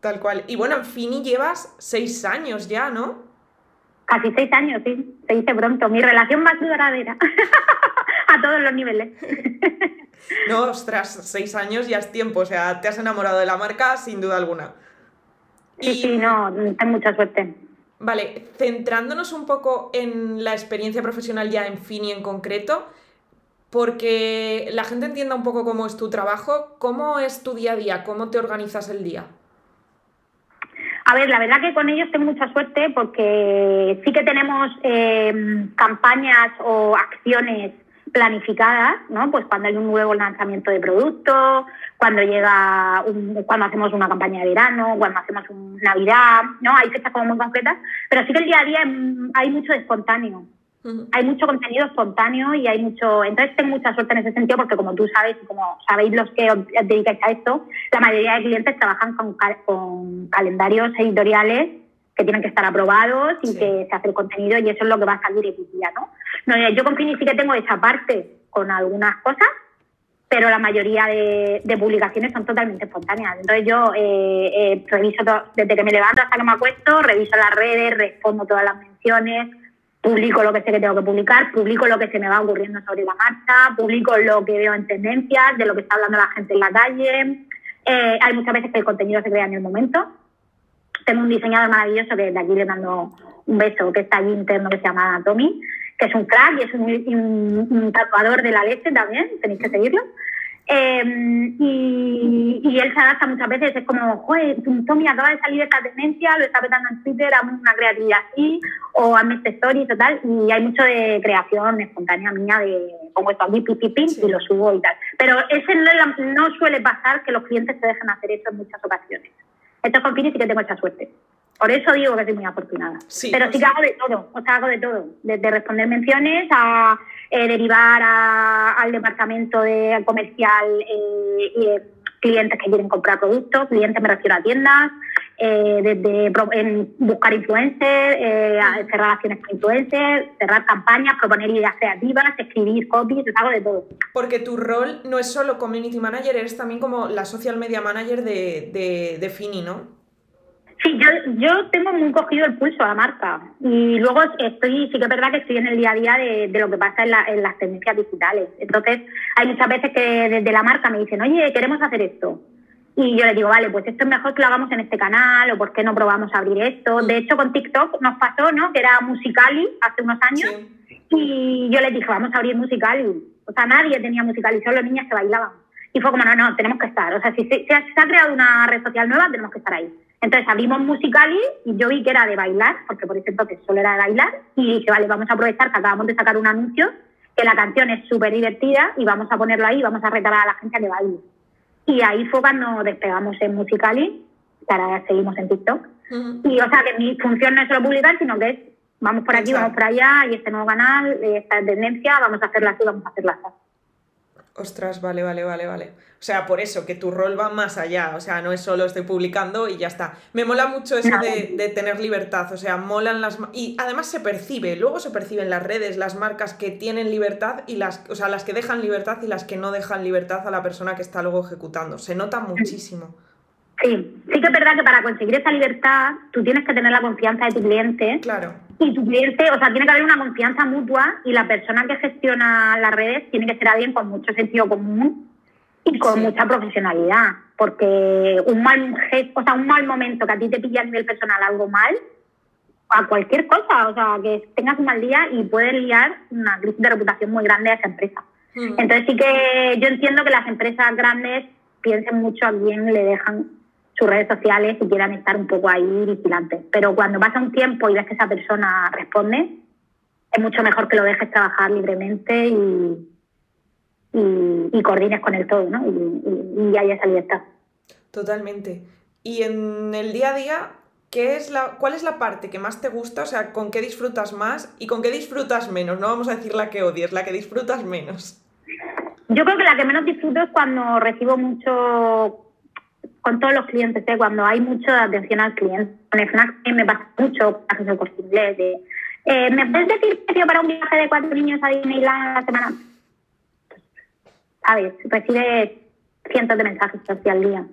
Tal cual. Y bueno, en Fini llevas seis años ya, ¿no? Casi seis años, sí, se dice pronto. Mi relación más duradera, a todos los niveles. No, ostras, seis años ya es tiempo, o sea, te has enamorado de la marca sin duda alguna. Sí, sí, no, ten mucha suerte. Vale, centrándonos un poco en la experiencia profesional ya en Fini en concreto, porque la gente entienda un poco cómo es tu trabajo, ¿cómo es tu día a día? ¿Cómo te organizas el día? A ver, la verdad que con ellos tengo mucha suerte porque sí que tenemos eh, campañas o acciones planificadas, ¿no? Pues cuando hay un nuevo lanzamiento de producto, cuando llega, un, cuando hacemos una campaña de verano, cuando hacemos un Navidad, ¿no? Hay fechas como muy concretas, pero sí que el día a día hay mucho espontáneo. Hay mucho contenido espontáneo y hay mucho. Entonces, tengo mucha suerte en ese sentido porque, como tú sabes y como sabéis los que os dedicáis a esto, la mayoría de clientes trabajan con, con calendarios editoriales que tienen que estar aprobados y que se hace el contenido y eso es lo que va a salir en día, ¿no? No yo con Fini sí que tengo esa parte con algunas cosas, pero la mayoría de, publicaciones son totalmente espontáneas. Entonces yo eh, eh, reviso desde que me levanto hasta que me acuesto, reviso las redes, respondo todas las menciones, publico lo que sé que tengo que publicar, publico lo que se me va ocurriendo sobre la marcha, publico lo que veo en tendencias, de lo que está hablando la gente en la calle. Eh, hay muchas veces que el contenido se crea en el momento tengo un diseñador maravilloso que de aquí le mando un beso, que está allí interno, que se llama Tommy, que es un crack y es un, tatuador de la leche también, tenéis que seguirlo. Em, y, él se adapta muchas veces, es como, joder, Tommy acaba de salir de esta tendencia, lo está petando en Twitter, hazme una creatividad así, o hazme este story y tal, y hay mucho de creación espontánea mía, de pongo esto aquí, pipi, y lo subo y tal. Pero ese no, no suele pasar que los clientes se dejen hacer eso en muchas ocasiones. Esto con Fini sí que tengo esa suerte. Por eso digo que soy muy afortunada. Pero sí que hago de todo, o sea, hago de todo. Desde responder menciones a eh, derivar al departamento de comercial eh, y, eh, clientes que quieren comprar productos, clientes me refiero a tiendas, desde buscar influencers, cerrar acciones con influencers, cerrar campañas, proponer ideas creativas, escribir copies, hago de todo. Porque tu rol no es solo community manager, eres también como la social media manager de, de, de Fini, ¿no? Sí, yo, yo tengo muy cogido el pulso a la marca y luego estoy, sí que es verdad que estoy en el día a día de, lo que pasa en, las tendencias digitales. Entonces, hay muchas veces que desde la marca me dicen, oye, queremos hacer esto. Y yo les digo, vale, pues esto es mejor que lo hagamos en este canal o por qué no probamos a abrir esto. De hecho, con TikTok nos pasó, ¿no? Que era Musicali hace unos años y yo les dije, vamos a abrir Musicali. O sea, nadie tenía Musicali, solo niñas que bailaban. Y fue como, no, no, tenemos que estar. O sea, si se, ha, creado una red social nueva, tenemos que estar ahí. Entonces abrimos Musicali y yo vi que era de bailar, porque por ese entonces solo era de bailar, y dije, vale, vamos a aprovechar que acabamos de sacar un anuncio, que la canción es súper divertida y vamos a ponerlo ahí, vamos a retar a la gente a que baile. Y ahí fue cuando despegamos en Musicali, que ahora seguimos en TikTok. Y o sea, que mi función no es solo publicar, sino que es vamos por aquí, vamos por allá, y este nuevo canal, esta tendencia, vamos a hacerla así, vamos a hacerla así. Ostras, vale, vale, vale, vale. O sea, por eso, que tu rol va más allá. O sea, no es solo estoy publicando y ya está. Me mola mucho eso de, tener libertad. O sea, molan las. Y además se percibe, luego se perciben las redes, las marcas que tienen libertad y las. O sea, las que dejan libertad y las que no dejan libertad a la persona que está luego ejecutando. Se nota muchísimo. Sí, sí que es verdad que para conseguir esa libertad tú tienes que tener la confianza de tu cliente. Claro y tu cliente, o sea, tiene que haber una confianza mutua y la persona que gestiona las redes tiene que ser alguien con mucho sentido común y con mucha profesionalidad, porque un mal gesto, o sea, un mal momento que a ti te pilla a nivel personal algo mal, a cualquier cosa, o sea, que tengas un mal día y puedes liar una crisis de reputación muy grande a esa empresa. Hmm. Entonces sí que yo entiendo que las empresas grandes piensen mucho a quién le dejan sus redes sociales y quieran estar un poco ahí vigilantes. Pero cuando pasa un tiempo y ves que esa persona responde, es mucho mejor que lo dejes trabajar libremente y, y, coordines con el todo, ¿no? Y, y, haya esa libertad. Totalmente. Y en el día a día, ¿qué es la, ¿cuál es la parte que más te gusta? O sea, ¿con qué disfrutas más y con qué disfrutas menos? No vamos a decir la que odies, la que disfrutas menos. Yo creo que la que menos disfruto es cuando recibo mucho con todos los clientes, ¿eh? cuando hay mucha atención al cliente. Con el FNAC me pasa mucho, viajes de corte inglés, de, eh, ¿me puedes decir precio para un viaje de cuatro niños a Disneyland a la semana? ¿Sabes? Recibes cientos de mensajes al día.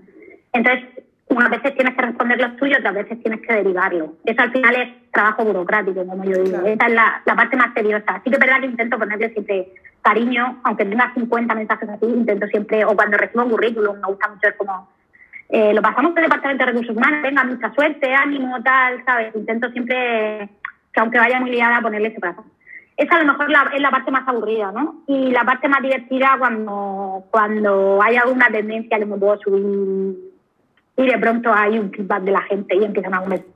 Entonces, unas veces tienes que responder los tuyos, otras veces tienes que derivarlo. Eso al final es trabajo burocrático, como yo digo. Esa es la, la, parte más seriosa. Así que es verdad que intento ponerle siempre cariño, aunque tenga 50 mensajes así, intento siempre, o cuando recibo un currículum, me gusta mucho, es como eh, lo pasamos por el Departamento de Recursos Humanos, venga, mucha suerte, ánimo, tal, ¿sabes? Intento siempre, que aunque vaya muy liada, ponerle ese brazo. Esa a lo mejor es la parte más aburrida, ¿no? Y la parte más divertida cuando, cuando hay alguna tendencia que me puedo subir y de pronto hay un feedback de la gente y empiezan a conversar.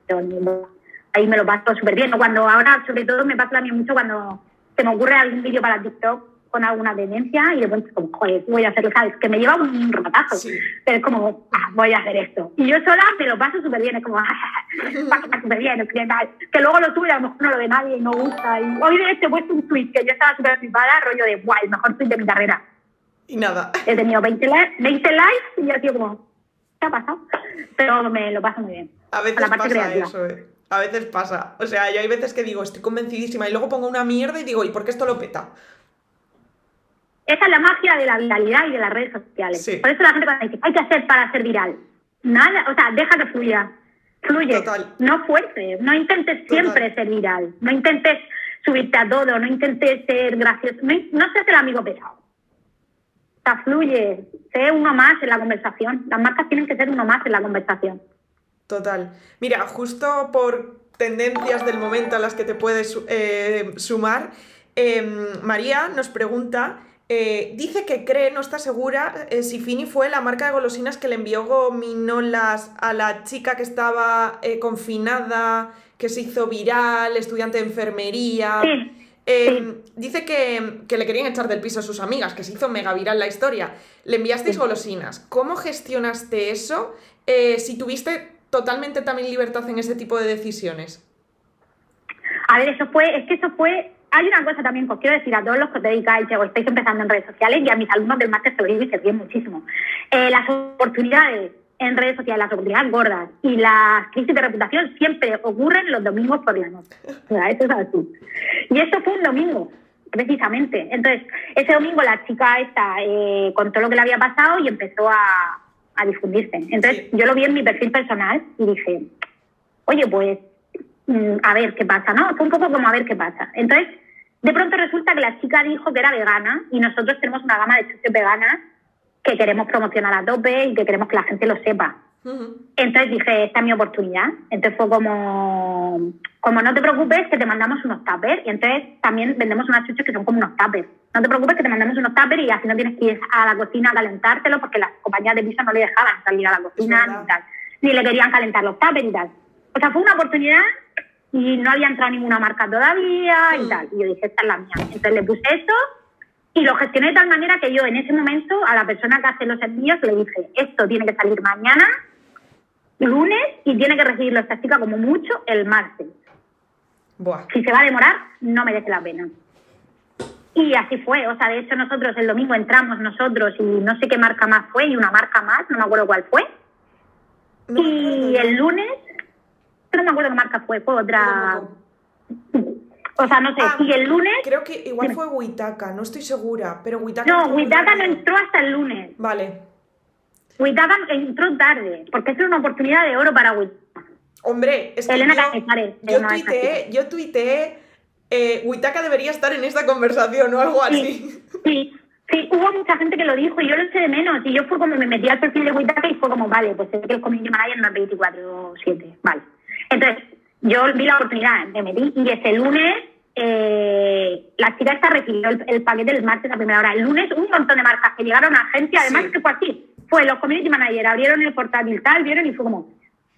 Ahí me lo paso súper bien. Cuando ahora, sobre todo, me pasa a mí mucho cuando se me ocurre algún vídeo para TikTok con alguna demencia y de pronto como, joder, voy a hacerlo, ¿sabes? Que me lleva un ratazo, pero es como, ah, voy a hacer esto. Y yo sola me lo paso súper bien, es como, ah, pasa súper bien, que luego lo tuve, a lo mejor no lo ve nadie y no gusta. Y hoy de he puesto un tweet que yo estaba súper flipada, rollo de, guay, el mejor tweet de mi carrera. Y nada. He tenido 20, 20 likes y yo sido como, ¿qué ha pasado? Pero me lo paso muy bien. A veces pasa eso, eh. A veces pasa. O sea, yo hay veces que digo, estoy convencidísima y luego pongo una mierda y digo, ¿y por qué esto lo peta? Esa es la magia de la viralidad y de las redes sociales. Por eso la gente cuando dice, hay que hacer para ser viral. Nada, o sea, deja que fluya. Fluye. No fuerces. No intentes siempre ser viral. No intentes subirte a todo. No intentes ser gracioso. No, no seas el amigo pesado. O sea, fluye. Sé uno más en la conversación. Las marcas tienen que ser uno más en la conversación. Total. Mira, justo por tendencias del momento a las que te puedes eh, sumar, em, María nos pregunta eh, dice que cree, no está segura, eh, si Fini fue la marca de golosinas que le envió gominolas a la chica que estaba eh, confinada, que se hizo viral, estudiante de enfermería. Dice que, que, le querían echar del piso a sus amigas, que se hizo mega viral la historia. Le enviasteis golosinas. ¿Cómo gestionaste eso? si tuviste totalmente también libertad en ese tipo de decisiones. A ver, eso fue, es que eso fue hay una cosa también que os quiero decir a todos los que os dedicáis o estáis empezando en redes sociales y a mis alumnos del máster se se bien muchísimo. Eh, las oportunidades en redes sociales, las oportunidades gordas y las crisis de reputación siempre ocurren los domingos por la noche. O sea, eso es así. Y esto fue un domingo, precisamente. Entonces, ese domingo la chica esta eh, contó lo que le había pasado y empezó a, a difundirse. Entonces, yo lo vi en mi perfil personal y dije, oye, pues mm, a ver qué pasa, ¿no? Fue un poco como a ver qué pasa. Entonces, de pronto resulta que la chica dijo que era vegana y nosotros tenemos una gama de chuches veganas que queremos promocionar a tope y que queremos que la gente lo sepa. Entonces dije, esta es mi oportunidad. Entonces fue como, como no te preocupes que te mandamos unos tuppers. Y entonces también vendemos unas chuches que son como unos tuppers. No te preocupes que te mandamos unos tuppers y así no tienes que ir a la cocina a calentártelo porque las compañías de piso no le dejaban salir a la cocina ni tal. Ni le querían calentar los tuppers y tal. O sea, fue una oportunidad y no había entrado ninguna marca todavía y mm. tal. Y yo dije, esta es la mía. Entonces le puse eso y lo gestioné de tal manera que yo en ese momento a la persona que hace los envíos le dije, esto tiene que salir mañana, lunes, y tiene que recibirlo esta chica como mucho el martes. Si se va a demorar, no merece la pena. Y así fue, o sea, de hecho nosotros el domingo entramos nosotros y no sé qué marca más fue y una marca más, no me acuerdo cuál fue. y el lunes, no me acuerdo qué marca fue, fue otra... O sea, no sé, ah, y el lunes... Creo que igual fue Huitaca, no estoy segura, pero Huitaca... No, Huitaca no entró hasta el lunes. Vale. Huitaca entró tarde, porque es una oportunidad de oro para Huitaca. Hombre, es que Elena yo, yo tuiteé, yo tuiteé, eh, Huitaca debería estar en esta conversación o algo así. Sí, sí, hubo mucha gente que lo dijo y yo lo eché de menos. Y yo fue como me metí al perfil de Huitaca y fue como, vale, pues es que el community manager no es 24-7, vale. Entonces, yo vi la oportunidad, me metí y ese lunes eh, la chica esta recibió el, paquete el martes a primera hora. El lunes un montón de marcas que llegaron a agencia, además que fue así. Fue los community managers, abrieron el portátil tal, vieron y fue como,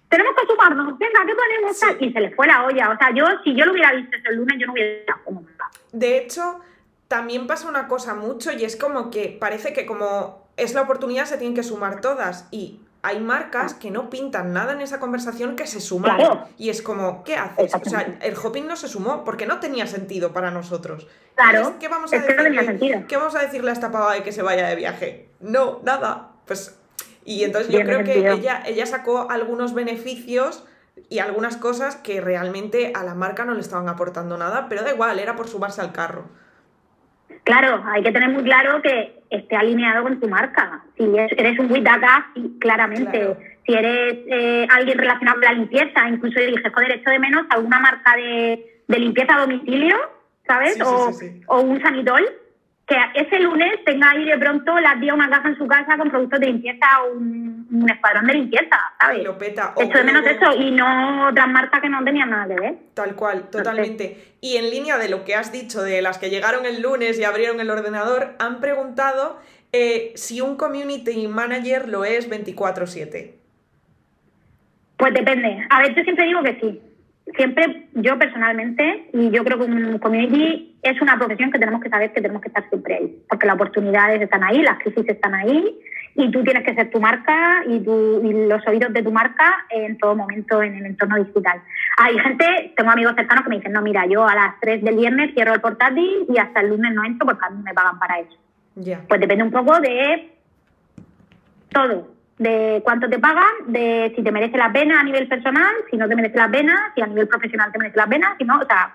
tenemos que sumarnos, venga, ¿qué ponemos? Y se les fue la olla. O sea, yo, si yo lo hubiera visto ese lunes, yo no hubiera como De hecho, también pasa una cosa mucho y es como que parece que como es la oportunidad se tienen que sumar todas y hay marcas que no pintan nada en esa conversación que se suman. Y es como, ¿qué haces? O sea, el hopping no se sumó porque no tenía sentido para nosotros. Claro. ¿Qué vamos, a decirle, ¿Qué vamos a decirle a esta pava de que se vaya de viaje? No, nada. Pues. Y entonces yo creo que ella, ella sacó algunos beneficios y algunas cosas que realmente a la marca no le estaban aportando nada, pero da igual, era por sumarse al carro. Claro, hay que tener muy claro que esté alineado con tu marca. Si eres un Witaka, claramente. Si eres eh, alguien relacionado con la limpieza, incluso yo dije, joder, echo de menos alguna marca de, limpieza a domicilio, ¿sabes? o, o un sanitol que ese lunes tenga ahí de pronto las días una casa en su casa con productos de limpieza o un, escuadrón de limpieza, ¿sabes? lo peta. Esto de menos eso y no otras marcas que no tenían nada que ver. Tal cual, totalmente. Y en línea de lo que has dicho de las que llegaron el lunes y abrieron el ordenador, han preguntado eh, si un community manager lo es 24/7. Pues depende. A ver, yo siempre digo que sí siempre yo personalmente, y yo creo que un community es una profesión que tenemos que saber que tenemos que estar siempre ahí, porque las oportunidades están ahí, las crisis están ahí, y tú tienes que ser tu marca y, los oídos de tu marca en todo momento en el entorno digital. Hay gente, tengo amigos cercanos que me dicen, no, mira, yo a las 3 del viernes cierro el portátil y hasta el lunes no entro porque a mí me pagan para eso. Pues depende un poco de todo de cuánto te pagan, de si te merece la pena a nivel personal, si no te merece la pena, si a nivel profesional te merece la pena, si no, o sea,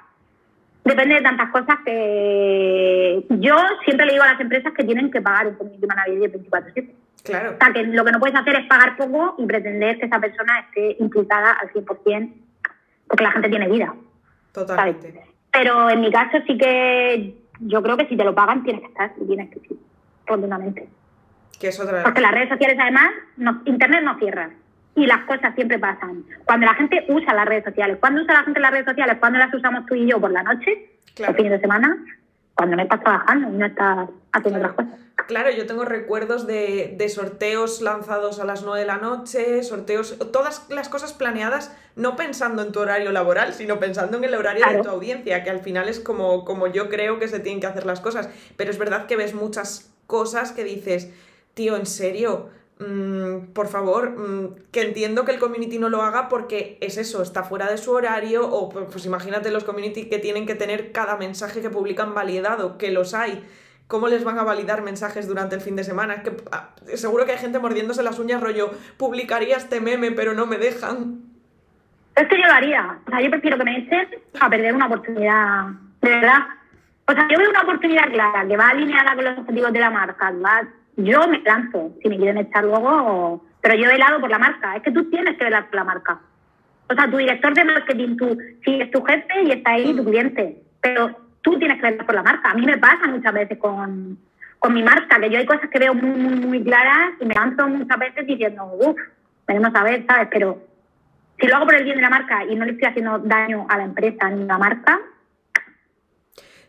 depende de tantas cosas que yo siempre le digo a las empresas que tienen que pagar un community manager 24-7. Claro. O sea, que lo que no puedes hacer es pagar poco y pretender que esa persona esté implicada al 100%, porque la gente tiene vida. Totalmente. Pero en mi caso sí que yo creo que si te lo pagan tienes que estar y tienes que ir, rotundamente. Porque las redes sociales, además, Internet no cierra. Y las cosas siempre pasan. Cuando la gente usa las redes sociales, ¿cuándo usa la gente las redes sociales? ¿Cuándo las usamos tú y yo? ¿Por la noche? ¿El fin de semana? Cuando no estás trabajando y no estás haciendo otras cosas. Claro, yo tengo recuerdos de, sorteos lanzados a las 9 de la noche, sorteos, todas las cosas planeadas, no pensando en tu horario laboral, sino pensando en el horario de tu audiencia, que al final es como, como yo creo que se tienen que hacer las cosas. Pero es verdad que ves muchas cosas que dices, tío, en serio, mm, por favor, mm, que entiendo que el community no lo haga porque es eso, está fuera de su horario o pues, imagínate los community que tienen que tener cada mensaje que publican validado, que los hay. ¿Cómo les van a validar mensajes durante el fin de semana? que ah, seguro que hay gente mordiéndose las uñas rollo, publicaría este meme pero no me dejan. Es que yo lo haría. O sea, yo prefiero que me echen a perder una oportunidad. De verdad. O sea, yo veo una oportunidad clara que va alineada con los objetivos de la marca, va yo me lanzo, si me quieren echar luego, pero yo he velado por la marca. Es que tú tienes que velar por la marca. O sea, tu director de marketing, tú es tu jefe y está ahí tu cliente, pero tú tienes que velar por la marca. A mí me pasa muchas veces con, con mi marca, que yo hay cosas que veo muy, muy, muy claras y me lanzo muchas veces diciendo, uff, veremos a ver, ¿sabes? Pero si lo hago por el bien de la marca y no le estoy haciendo daño a la empresa ni a la marca,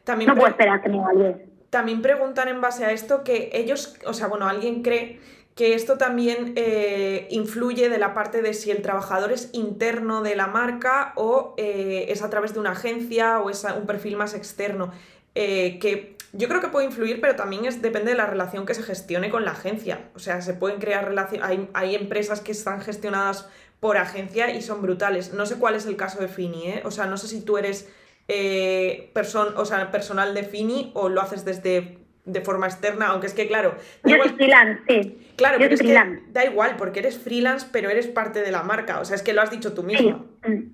también no puedo esperar que me valide. También preguntan en base a esto que ellos, o sea, bueno, alguien cree que esto también eh, influye de la parte de si el trabajador es interno de la marca o eh, es a través de una agencia o es un perfil más externo. Eh, que yo creo que puede influir, pero también es, depende de la relación que se gestione con la agencia. O sea, se pueden crear relaciones. Hay, hay, empresas que están gestionadas por agencia y son brutales. No sé cuál es el caso de Fini. O sea, no sé si tú eres o sea, personal de Fini o lo haces desde de forma externa, aunque es que, claro. Yo soy freelance, sí. Claro, pero es que da igual, porque eres freelance, pero eres parte de la marca. O sea, es que lo has dicho tú mismo. Sí.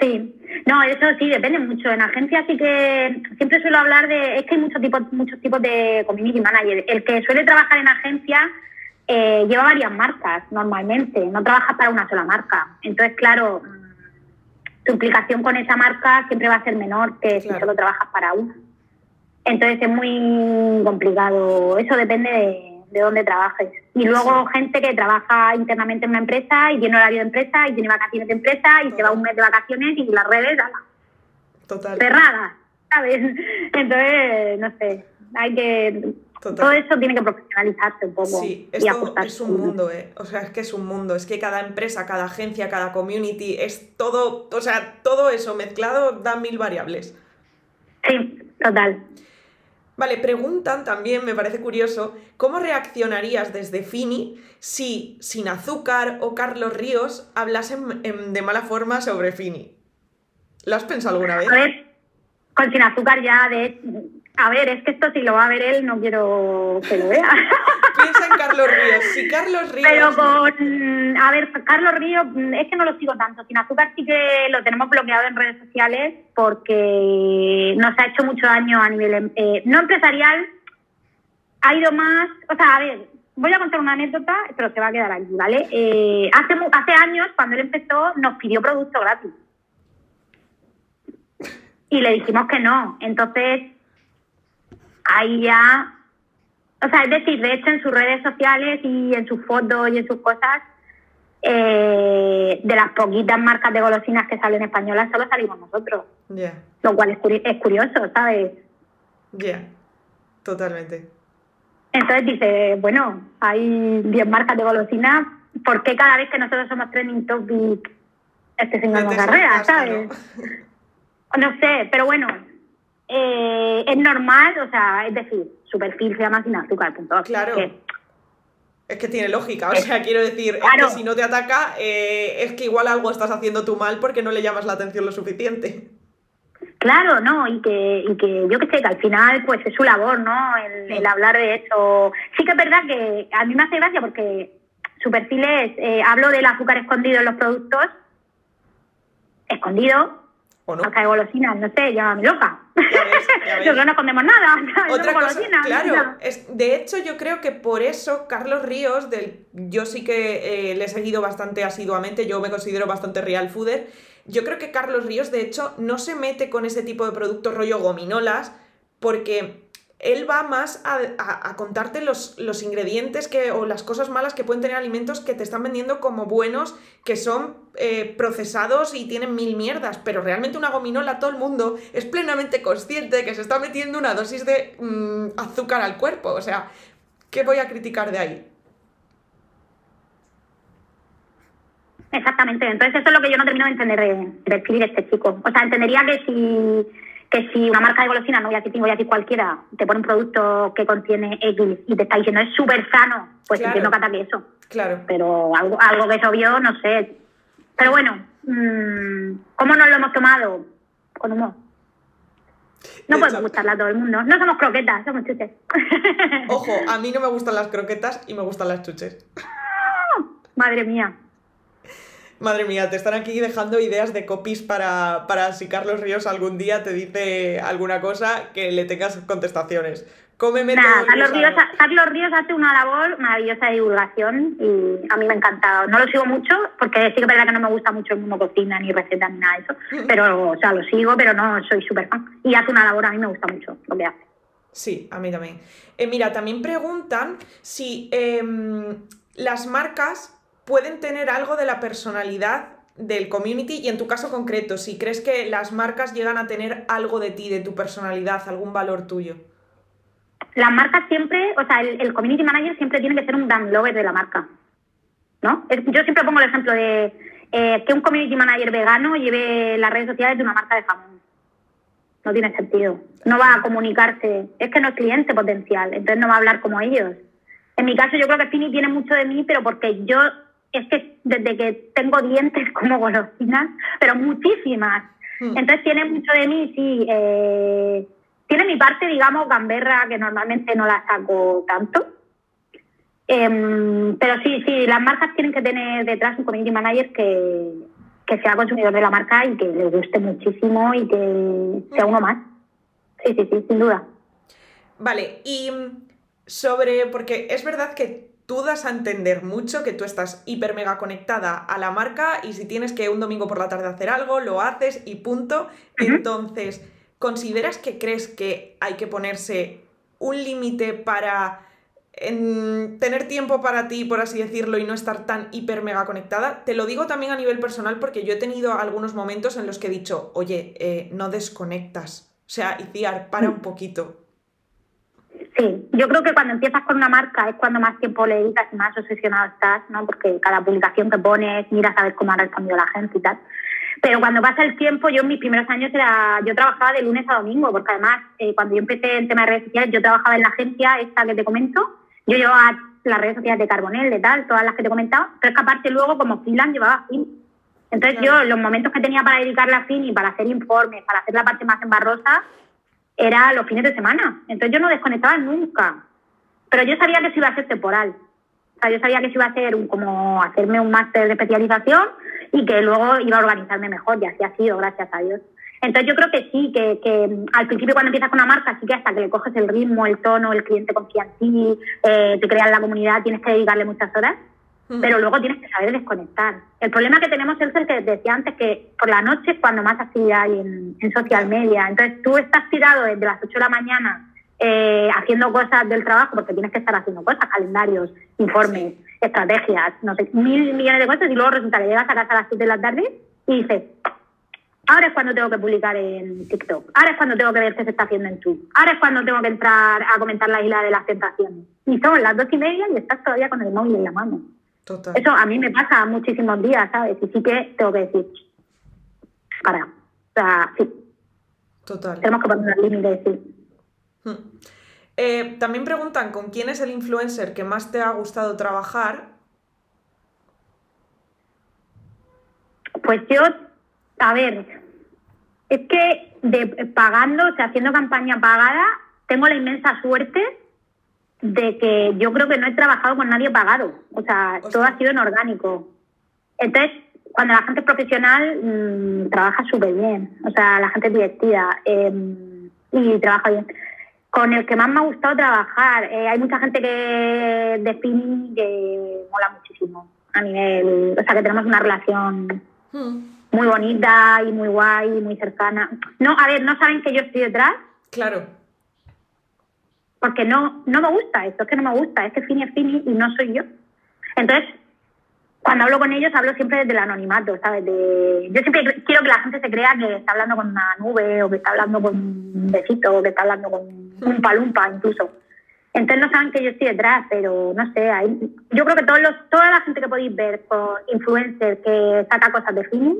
sí. No, eso sí, depende mucho. En agencias sí que siempre suelo hablar de. Es que hay muchos tipos, muchos tipos de community manager. El que suele trabajar en agencia eh, lleva varias marcas normalmente, no trabaja para una sola marca. Entonces, claro, tu implicación con esa marca siempre va a ser menor que si solo trabajas para una. Entonces es muy complicado. Eso depende de, dónde trabajes. Y luego gente que trabaja internamente en una empresa y tiene horario de empresa y tiene vacaciones de empresa y se va un mes de vacaciones y las redes Total. cerradas, ¿sabes? Entonces, no sé, hay que... Todo eso tiene que profesionalizarse un poco. Sí, esto es un mundo, ¿eh? O sea, es que es un mundo. Es que cada empresa, cada agencia, cada community, es todo, o sea, todo eso mezclado da mil variables. Sí, total. Vale, preguntan también, me parece curioso, ¿cómo reaccionarías desde Fini si Sin Azúcar o Carlos Ríos hablasen de mala forma sobre Fini? ¿Lo has pensado alguna vez? A ver, con Sin Azúcar ya de a ver, es que esto si lo va a ver él, no quiero que lo vea. Piensa en Carlos Ríos. Si Carlos Ríos. Pero con. A ver, Carlos Ríos, es que no lo sigo tanto. Sin azúcar sí que lo tenemos bloqueado en redes sociales porque nos ha hecho mucho daño a nivel. Em, eh, no empresarial, ha ido más. O sea, a ver, voy a contar una anécdota, pero se va a quedar aquí, ¿vale? Eh, hace, hace años, cuando él empezó, nos pidió producto gratis. Y le dijimos que no. Entonces ahí ya, o sea, es decir, de hecho en sus redes sociales y en sus fotos y en sus cosas, eh, de las poquitas marcas de golosinas que salen españolas, solo salimos nosotros. Lo cual es, curioso, ¿sabes? Ya, totalmente. Entonces dice, bueno, hay 10 marcas de golosinas, ¿por qué cada vez que nosotros somos trending topic este señor nos carrera, ¿sabes? No sé, pero bueno, eh, es normal, o sea, es decir, su perfil se llama sin azúcar, punto. Claro. es que tiene lógica, o sea, quiero decir, es que si no te ataca, eh, es que igual algo estás haciendo tú mal porque no le llamas la atención lo suficiente. Claro, ¿no? Y que, y que yo que sé, que al final pues es su labor, ¿no? El, hablar de eso. Sí que es verdad que a mí me hace gracia porque su perfil es, eh, hablo del azúcar escondido en los productos, escondido, ¿O no? Acá de golosinas, no sé, llámame loca. Nosotros no escondemos nada. Otra cosa, claro, es, de hecho yo creo que por eso Carlos Ríos, del, yo sí que eh, le he seguido bastante asiduamente, yo me considero bastante real fooder, yo creo que Carlos Ríos de hecho no se mete con ese tipo de productos rollo gominolas porque él va más a, contarte los, los, ingredientes que, o las cosas malas que pueden tener alimentos que te están vendiendo como buenos, que son eh, procesados y tienen mil mierdas. Pero realmente una gominola, todo el mundo es plenamente consciente de que se está metiendo una dosis de mm, azúcar al cuerpo. O sea, ¿qué voy a criticar de ahí? Exactamente. Entonces, eso es lo que yo no termino de entender de, de escribir este chico. O sea, entendería que si que si una marca de golosina, no voy a decir, voy a decir cualquiera, te pone un producto que contiene X y te está diciendo es súper sano, pues entiendo que ataque eso. Claro. Pero algo, algo que es obvio, no sé. Pero bueno, mmm, ¿cómo nos lo hemos tomado? Con humor. No podemos gustarle a todo el mundo. No somos croquetas, somos chuches. Ojo, a mí no me gustan las croquetas y me gustan las chuches. Madre mía. Madre mía, te están aquí dejando ideas de copies para, para si Carlos Ríos algún día te dice alguna cosa que le tengas contestaciones. Cómeme Carlos Ríos, Carlos Ríos hace una labor maravillosa de divulgación y a mí me ha encantado. No lo sigo mucho porque sí que es verdad que no me gusta mucho el mundo cocina ni receta ni nada de eso, pero o sea, lo sigo, pero no soy súper fan. Y hace una labor, a mí me gusta mucho lo que hace. Sí, a mí también. Eh, mira, también preguntan si em, las marcas pueden tener algo de la personalidad del community y en tu caso concreto, si crees que las marcas llegan a tener algo de ti, de tu personalidad, algún valor tuyo. Las marcas siempre, o sea, el, community manager siempre tiene que ser un brand lover de la marca. ¿No? Yo siempre pongo el ejemplo de eh, que un community manager vegano lleve las redes sociales de una marca de jamón. No tiene sentido. No va a comunicarse. Es que no es cliente potencial, entonces no va a hablar como ellos. En mi caso, yo creo que Fini tiene mucho de mí, pero porque yo es que desde que tengo dientes como golosinas, pero muchísimas. Hmm. Entonces tiene mucho de mí, sí. Eh, tiene mi parte, digamos, gamberra, que normalmente no la saco tanto. Em, pero sí, sí, las marcas tienen que tener detrás un community manager que, que sea consumidor de la marca y que le guste muchísimo y que sea uno más. Sí, sí, sí, sin duda. Vale, y sobre, porque es verdad que tú das a entender mucho que tú estás hiper mega conectada a la marca y si tienes que un domingo por la tarde hacer algo, lo haces y punto. Entonces, ¿consideras que crees que hay que ponerse un límite para tener tiempo para ti, por así decirlo, y no estar tan hiper mega conectada? Te lo digo también a nivel personal porque yo he tenido algunos momentos en los que he dicho, oye, eh, no desconectas. O sea, Iciar, para un poquito. Sí, yo creo que cuando empiezas con una marca es cuando más tiempo le dedicas y más obsesionado estás, ¿no? Porque cada publicación que pones, miras a ver cómo ha respondido la gente y tal. Pero cuando pasa el tiempo, yo en mis primeros años era, yo trabajaba de lunes a domingo, porque además eh, cuando yo empecé en tema de redes sociales, yo trabajaba en la agencia esta que te comento, yo llevaba las redes sociales de Carbonel, de tal, todas las que te he comentado, pero es que aparte luego como freelance llevaba fin. Entonces yo los momentos que tenía para dedicarle a fin y para hacer informes, para hacer la parte más embarrosa, era los fines de semana. Entonces yo no desconectaba nunca. Pero yo sabía que eso iba a ser temporal. O sea, yo sabía que eso iba a ser un, como hacerme un máster de especialización y que luego iba a organizarme mejor. Y así ha sido, gracias a Dios. Entonces yo creo que sí, que, que al principio cuando empiezas con una marca, sí que hasta que le coges el ritmo, el tono, el cliente confía en ti, eh, te creas la comunidad, tienes que dedicarle muchas horas pero luego tienes que saber desconectar. El problema que tenemos es el que decía antes, que por la noche es cuando más actividad hay en, social media. Entonces tú estás tirado desde las 8 de la mañana eh, haciendo cosas del trabajo, porque tienes que estar haciendo cosas, calendarios, informes, estrategias, no sé, mil millones de cosas, y luego resulta que llegas a casa a las 7 de la tarde y dices, ahora es cuando tengo que publicar en TikTok, ahora es cuando tengo que ver qué se está haciendo en YouTube, ahora es cuando tengo que entrar a comentar la isla de las tentaciones. Y son las dos y media y estás todavía con el móvil en la mano. Eso a mí me pasa muchísimos días, ¿sabes? Y sí que tengo que decir, para, o sea, sí. Total. Tenemos que poner límites, sí. Hmm. Eh, también preguntan con quién es el influencer que más te ha gustado trabajar. Pues yo, a ver, es que de, pagando, o sea, haciendo campaña pagada, tengo la inmensa suerte de que yo creo que no he trabajado con nadie pagado. O sea, todo ha sido en orgánico. Entonces, cuando la gente es profesional, mm, trabaja súper bien. O sea, la gente es divertida em, y trabaja bien. Con el que más me ha gustado trabajar, eh, hay mucha gente que define que mola muchísimo a nivel. O sea, que tenemos una relación. Hmm. Muy bonita y muy guay, muy cercana. No, a ver, no saben que yo estoy detrás. Claro porque no, no me gusta esto, es que no me gusta, es que Fini es Fini y no soy yo. Entonces, cuando hablo con ellos, hablo siempre desde el anonimato, ¿sabes? De, yo siempre quiero que la gente se crea que está hablando con una nube, o que está hablando con un besito, o que está hablando con un palumpa incluso. Entonces no saben que yo estoy detrás, pero no sé, hay, yo creo que todos los, toda la gente que podéis ver con influencers que saca cosas de Fini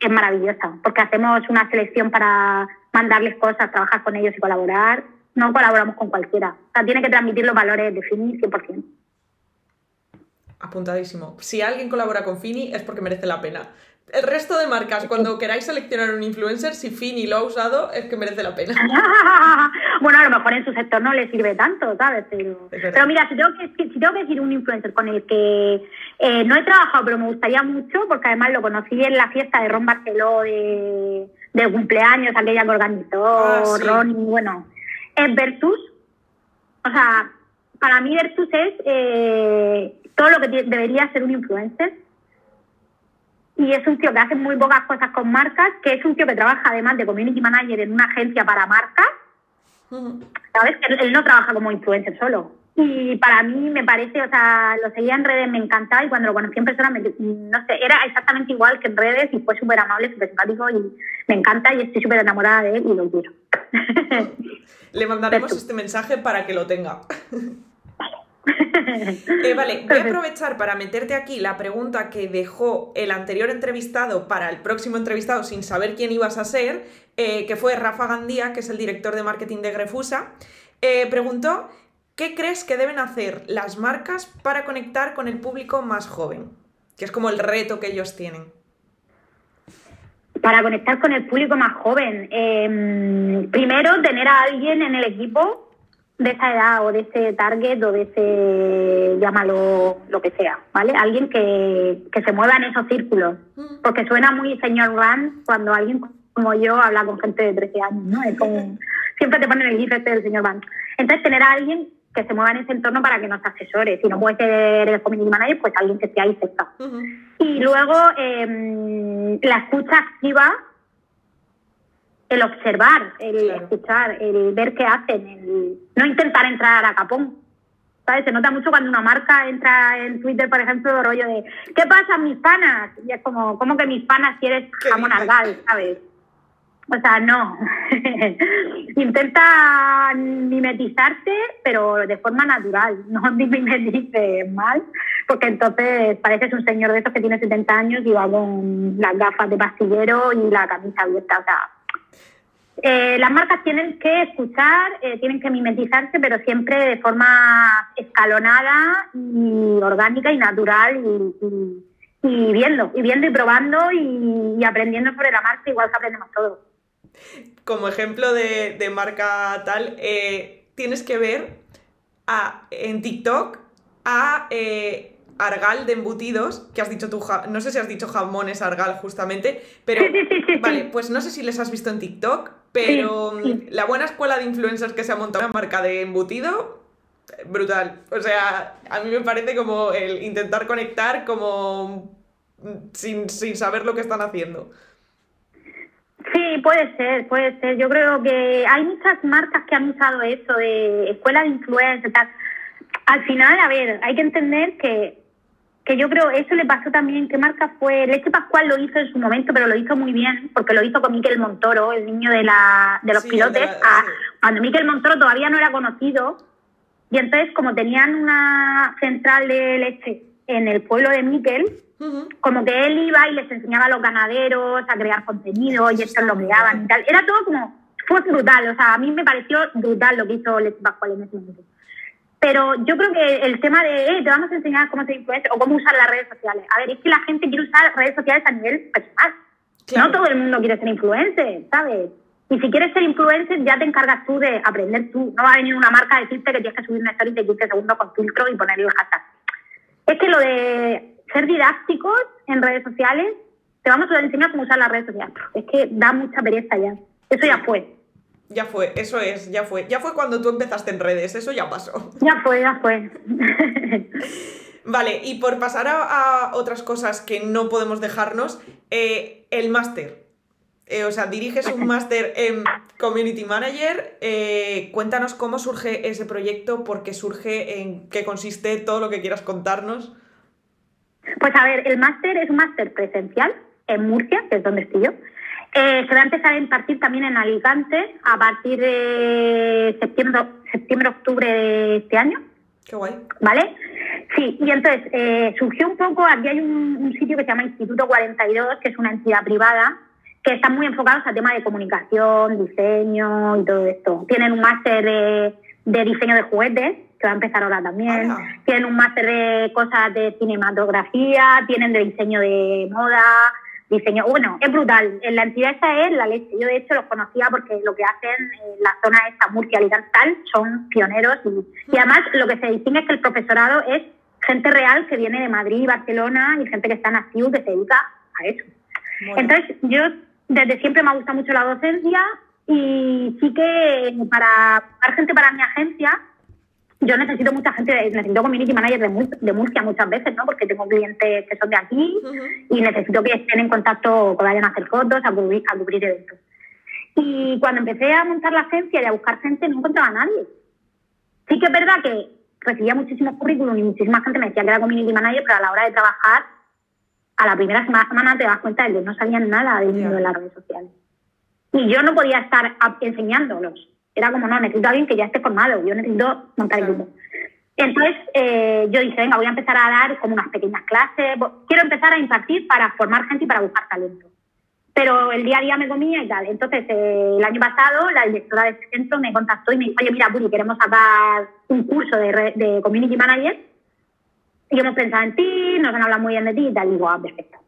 es maravillosa, porque hacemos una selección para mandarles cosas, trabajar con ellos y colaborar no colaboramos con cualquiera. O sea, tiene que transmitir los valores de Fini 100%. Apuntadísimo. Si alguien colabora con Fini es porque merece la pena. El resto de marcas, cuando queráis seleccionar un influencer, si Fini lo ha usado, es que merece la pena. bueno, a lo mejor en su sector no le sirve tanto, ¿sabes? Pero, pero mira, si tengo, que, si tengo que decir un influencer con el que eh, no he trabajado, pero me gustaría mucho, porque además lo conocí en la fiesta de Ron Barceló de, cumpleaños, aquella que organizó ah, Ron, y bueno, es Vertus. O sea, para mí Vertus es eh, todo lo que debería ser un influencer. Y es un tío que hace muy pocas cosas con marcas, que es un tío que trabaja además de community manager en una agencia para marcas. ¿Sabes? Que él, no trabaja como influencer solo. Y para mí me parece, o sea, lo seguía en redes, me encantaba y cuando lo conocí en persona, me, no sé, era exactamente igual que en redes y fue súper amable, súper simpático y me encanta y estoy súper enamorada de él y lo quiero. Le mandaremos este mensaje para que lo tenga. Eh, vale, voy a aprovechar para meterte aquí la pregunta que dejó el anterior entrevistado para el próximo entrevistado sin saber quién ibas a ser, eh, que fue Rafa Gandía, que es el director de marketing de Grefusa. Eh, preguntó, ¿qué crees que deben hacer las marcas para conectar con el público más joven? Que es como el reto que ellos tienen. Para conectar con el público más joven, em, primero tener a alguien en el equipo de esa edad o de ese target o de ese, llámalo lo que sea, ¿vale? Alguien que, que se mueva en esos círculos. Mm. Porque suena muy señor Rand cuando alguien como yo habla con gente de 13 años, ¿no? Es como, siempre te ponen el gif este del señor Rand. Entonces, tener a alguien que se mueva en ese entorno para que nos asesore. Si no puede ser el community manager, pues alguien que esté ahí cerca. Y luego, eh, la escucha activa el observar, el escuchar, el ver qué hacen, el no intentar entrar a capón. ¿Sabes? Se nota mucho cuando una marca entra en Twitter, por ejemplo, el rollo de ¿qué pasa, mis panas? Y es como, ¿cómo que mis panas si eres jamón argal, ¿sabes? O sea, no. Intenta mimetizarte, pero de forma natural, no mimetice mal, porque entonces pareces un señor de esos que tiene 70 años y va con las gafas de pastillero y la camisa abierta. O sea, eh, las marcas tienen que escuchar, eh, tienen que mimetizarse, pero siempre de forma escalonada y orgánica y natural y, viendo, y viendo y probando y, aprendiendo sobre la marca, igual que aprendemos todos. Como ejemplo de, marca tal, eh, tienes que ver a, en TikTok a argal de embutidos, que has dicho tú, no sé si has dicho jamones argal justamente, pero vale, pues no sé si les has visto en TikTok, pero mm, la buena escuela de influencers que se ha montado una marca de embutido, brutal. O sea, a mí me parece como el intentar conectar como mm, sin, sin saber lo que están haciendo. Sí, puede ser, puede ser. Yo creo que hay muchas marcas que han usado eso de escuela de influencers. Tal. Al final, a ver, hay que entender que que yo creo eso le pasó también, ¿qué marca fue? Leche Pascual lo hizo en su momento, pero lo hizo muy bien, porque lo hizo con Miquel Montoro, el niño de, la, de los pilotes, cuando Miquel Montoro todavía no era conocido, y entonces como tenían una central de leche en el pueblo de Miquel, como que él iba y les enseñaba a los ganaderos a crear contenido y estos lo creaban y tal. Era todo como, fue brutal, o sea, a mí me pareció brutal lo que hizo Leche Pascual en ese momento. Pero yo creo que el tema de, eh, te vamos a enseñar cómo ser influencer o cómo usar las redes sociales. A ver, es que la gente quiere usar redes sociales a nivel personal. No todo el mundo quiere ser influencer, ¿sabes? Y si quieres ser influencer, ya te encargas tú de aprender tú. No va a venir una marca a decirte que tienes que subir una story de 15 segundos con filtro y ponerle el hashtag. Es que lo de ser didácticos en redes sociales, te vamos a enseñar cómo usar las redes sociales. Es que da mucha pereza ya. Eso ya fue. Ya fue, eso es, ya fue. Ya fue cuando tú empezaste en redes, eso ya pasó. Ya fue, ya fue. vale, y por pasar a, otras cosas que no podemos dejarnos, eh, el máster. Eh, o sea, diriges un máster en Community Manager. Eh, cuéntanos cómo surge ese proyecto, por qué surge, en qué consiste, todo lo que quieras contarnos. Pues a ver, el máster es un máster presencial en Murcia, que es donde estoy yo. Eh, se va a empezar a impartir también en Alicante a partir de septiembre, septiembre octubre de este año. Qué guay. ¿Vale? Sí, y entonces eh, surgió un poco, aquí hay un, sitio que se llama Instituto 42, que es una entidad privada, que está muy enfocado a tema de comunicación, diseño y todo esto. Tienen un máster de, de diseño de juguetes, que va a empezar ahora también. Tienen un máster de cosas de cinematografía, tienen de diseño de moda, diseño. Bueno, es brutal. En la entidad esa es la leche. Yo de hecho los conocía porque lo que hacen en la zona esta, Murcia, y tal, son pioneros. Y, además lo que se distingue es que el profesorado es gente real que viene de Madrid, Barcelona y gente que está en activo que se dedica a eso. Entonces, yo desde siempre me ha gustado mucho la docencia y sí que para dar gente para mi agencia yo necesito mucha gente, necesito community manager de, Murcia muchas veces, ¿no? Porque tengo clientes que son de aquí y necesito que estén en contacto, que vayan a hacer fotos, a cubrir, a cubrir eventos. Y cuando empecé a montar la agencia y a buscar gente, no encontraba a nadie. Sí que es verdad que recibía muchísimos currículum y muchísima gente me decía que era community manager, pero a la hora de trabajar, a la primera semana te das cuenta de que no sabían nada del mundo de las redes sociales. Y yo no podía estar enseñándolos. Era como, no, necesito a alguien que ya esté formado, yo necesito montar el grupo. Entonces eh, yo dije, venga, voy a empezar a dar como unas pequeñas clases, quiero empezar a impartir para formar gente y para buscar talento. Pero el día a día me comía y tal. Entonces, eh, el año pasado, la directora de ese centro me contactó y me dijo, oye, mira, Puri, queremos sacar un curso de, de Community Manager y hemos pensado en ti, nos han hablado muy bien de ti y tal. Y digo, ah, perfecto.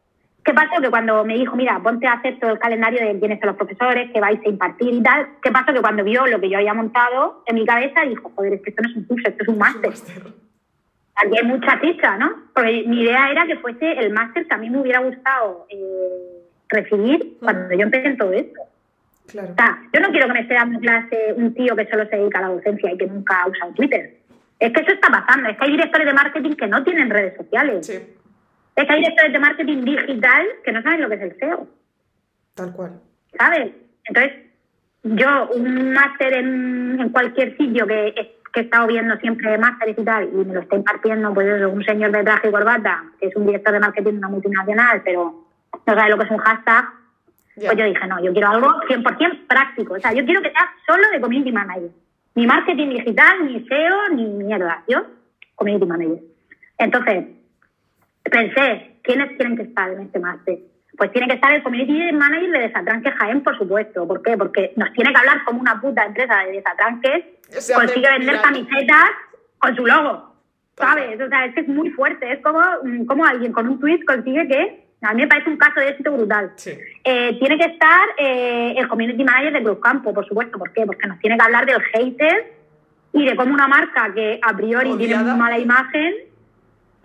¿Qué pasó? Que cuando me dijo, mira, ponte a hacer todo el calendario de quiénes son los profesores, que vais a impartir y tal, ¿qué pasó? Que cuando vio lo que yo había montado en mi cabeza, dijo, joder, es que esto no es un curso, esto es un máster. Aquí hay mucha ficha, ¿no? Porque mi idea era que fuese el máster que a mí me hubiera gustado eh, recibir cuando yo empecé en todo esto. Claro. O sea, yo no quiero que me esté dando clase un tío que solo se dedica a la docencia y que nunca ha usado Twitter. Es que eso está pasando. Es que hay directores de marketing que no tienen redes sociales. Sí. Es que hay directores de marketing digital que no saben lo que es el SEO. Tal cual. ¿Sabes? Entonces, yo, un máster en, cualquier sitio que, que he estado viendo siempre másteres y tal, y me lo está impartiendo, pues eso, un señor de traje y corbata, que es un director de marketing de una multinacional, pero no sabe lo que es un hashtag, pues yo dije, no, yo quiero algo 100% práctico. O sea, yo quiero que sea solo de community manager. Ni marketing digital, ni SEO, ni mierda. Yo, community manager. Entonces, pensé, ¿quiénes tienen que estar en este máster? Pues tiene que estar el community manager de Desatranque Jaén, por supuesto. ¿Por qué? Porque nos tiene que hablar como una puta empresa de Desatranques, consigue vender camisetas con su logo. ¿Sabes? O sea, es que es muy fuerte. Es como, como alguien con un tweet consigue que. A mí me parece un caso de éxito brutal. Eh, tiene que estar eh, el community manager de Cruz Campo, por supuesto. ¿Por qué? Porque nos tiene que hablar del hater y de cómo una marca que a priori tiene una mala imagen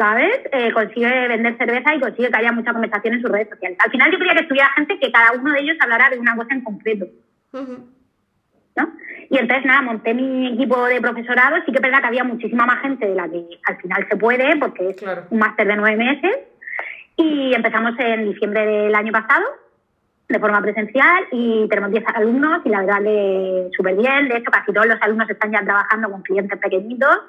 ¿sabes? Eh, consigue vender cerveza y consigue que haya mucha conversación en sus redes sociales. Al final yo quería que estuviera gente que cada uno de ellos hablara de una cosa en concreto. ¿no? Y entonces, nada, monté mi equipo de profesorado. Sí que es verdad que había muchísima más gente de la que al final se puede, porque es un máster de nueve meses. Y empezamos en diciembre del año pasado, de forma presencial, y tenemos diez alumnos, y la verdad súper bien. De hecho, casi todos los alumnos están ya trabajando con clientes pequeñitos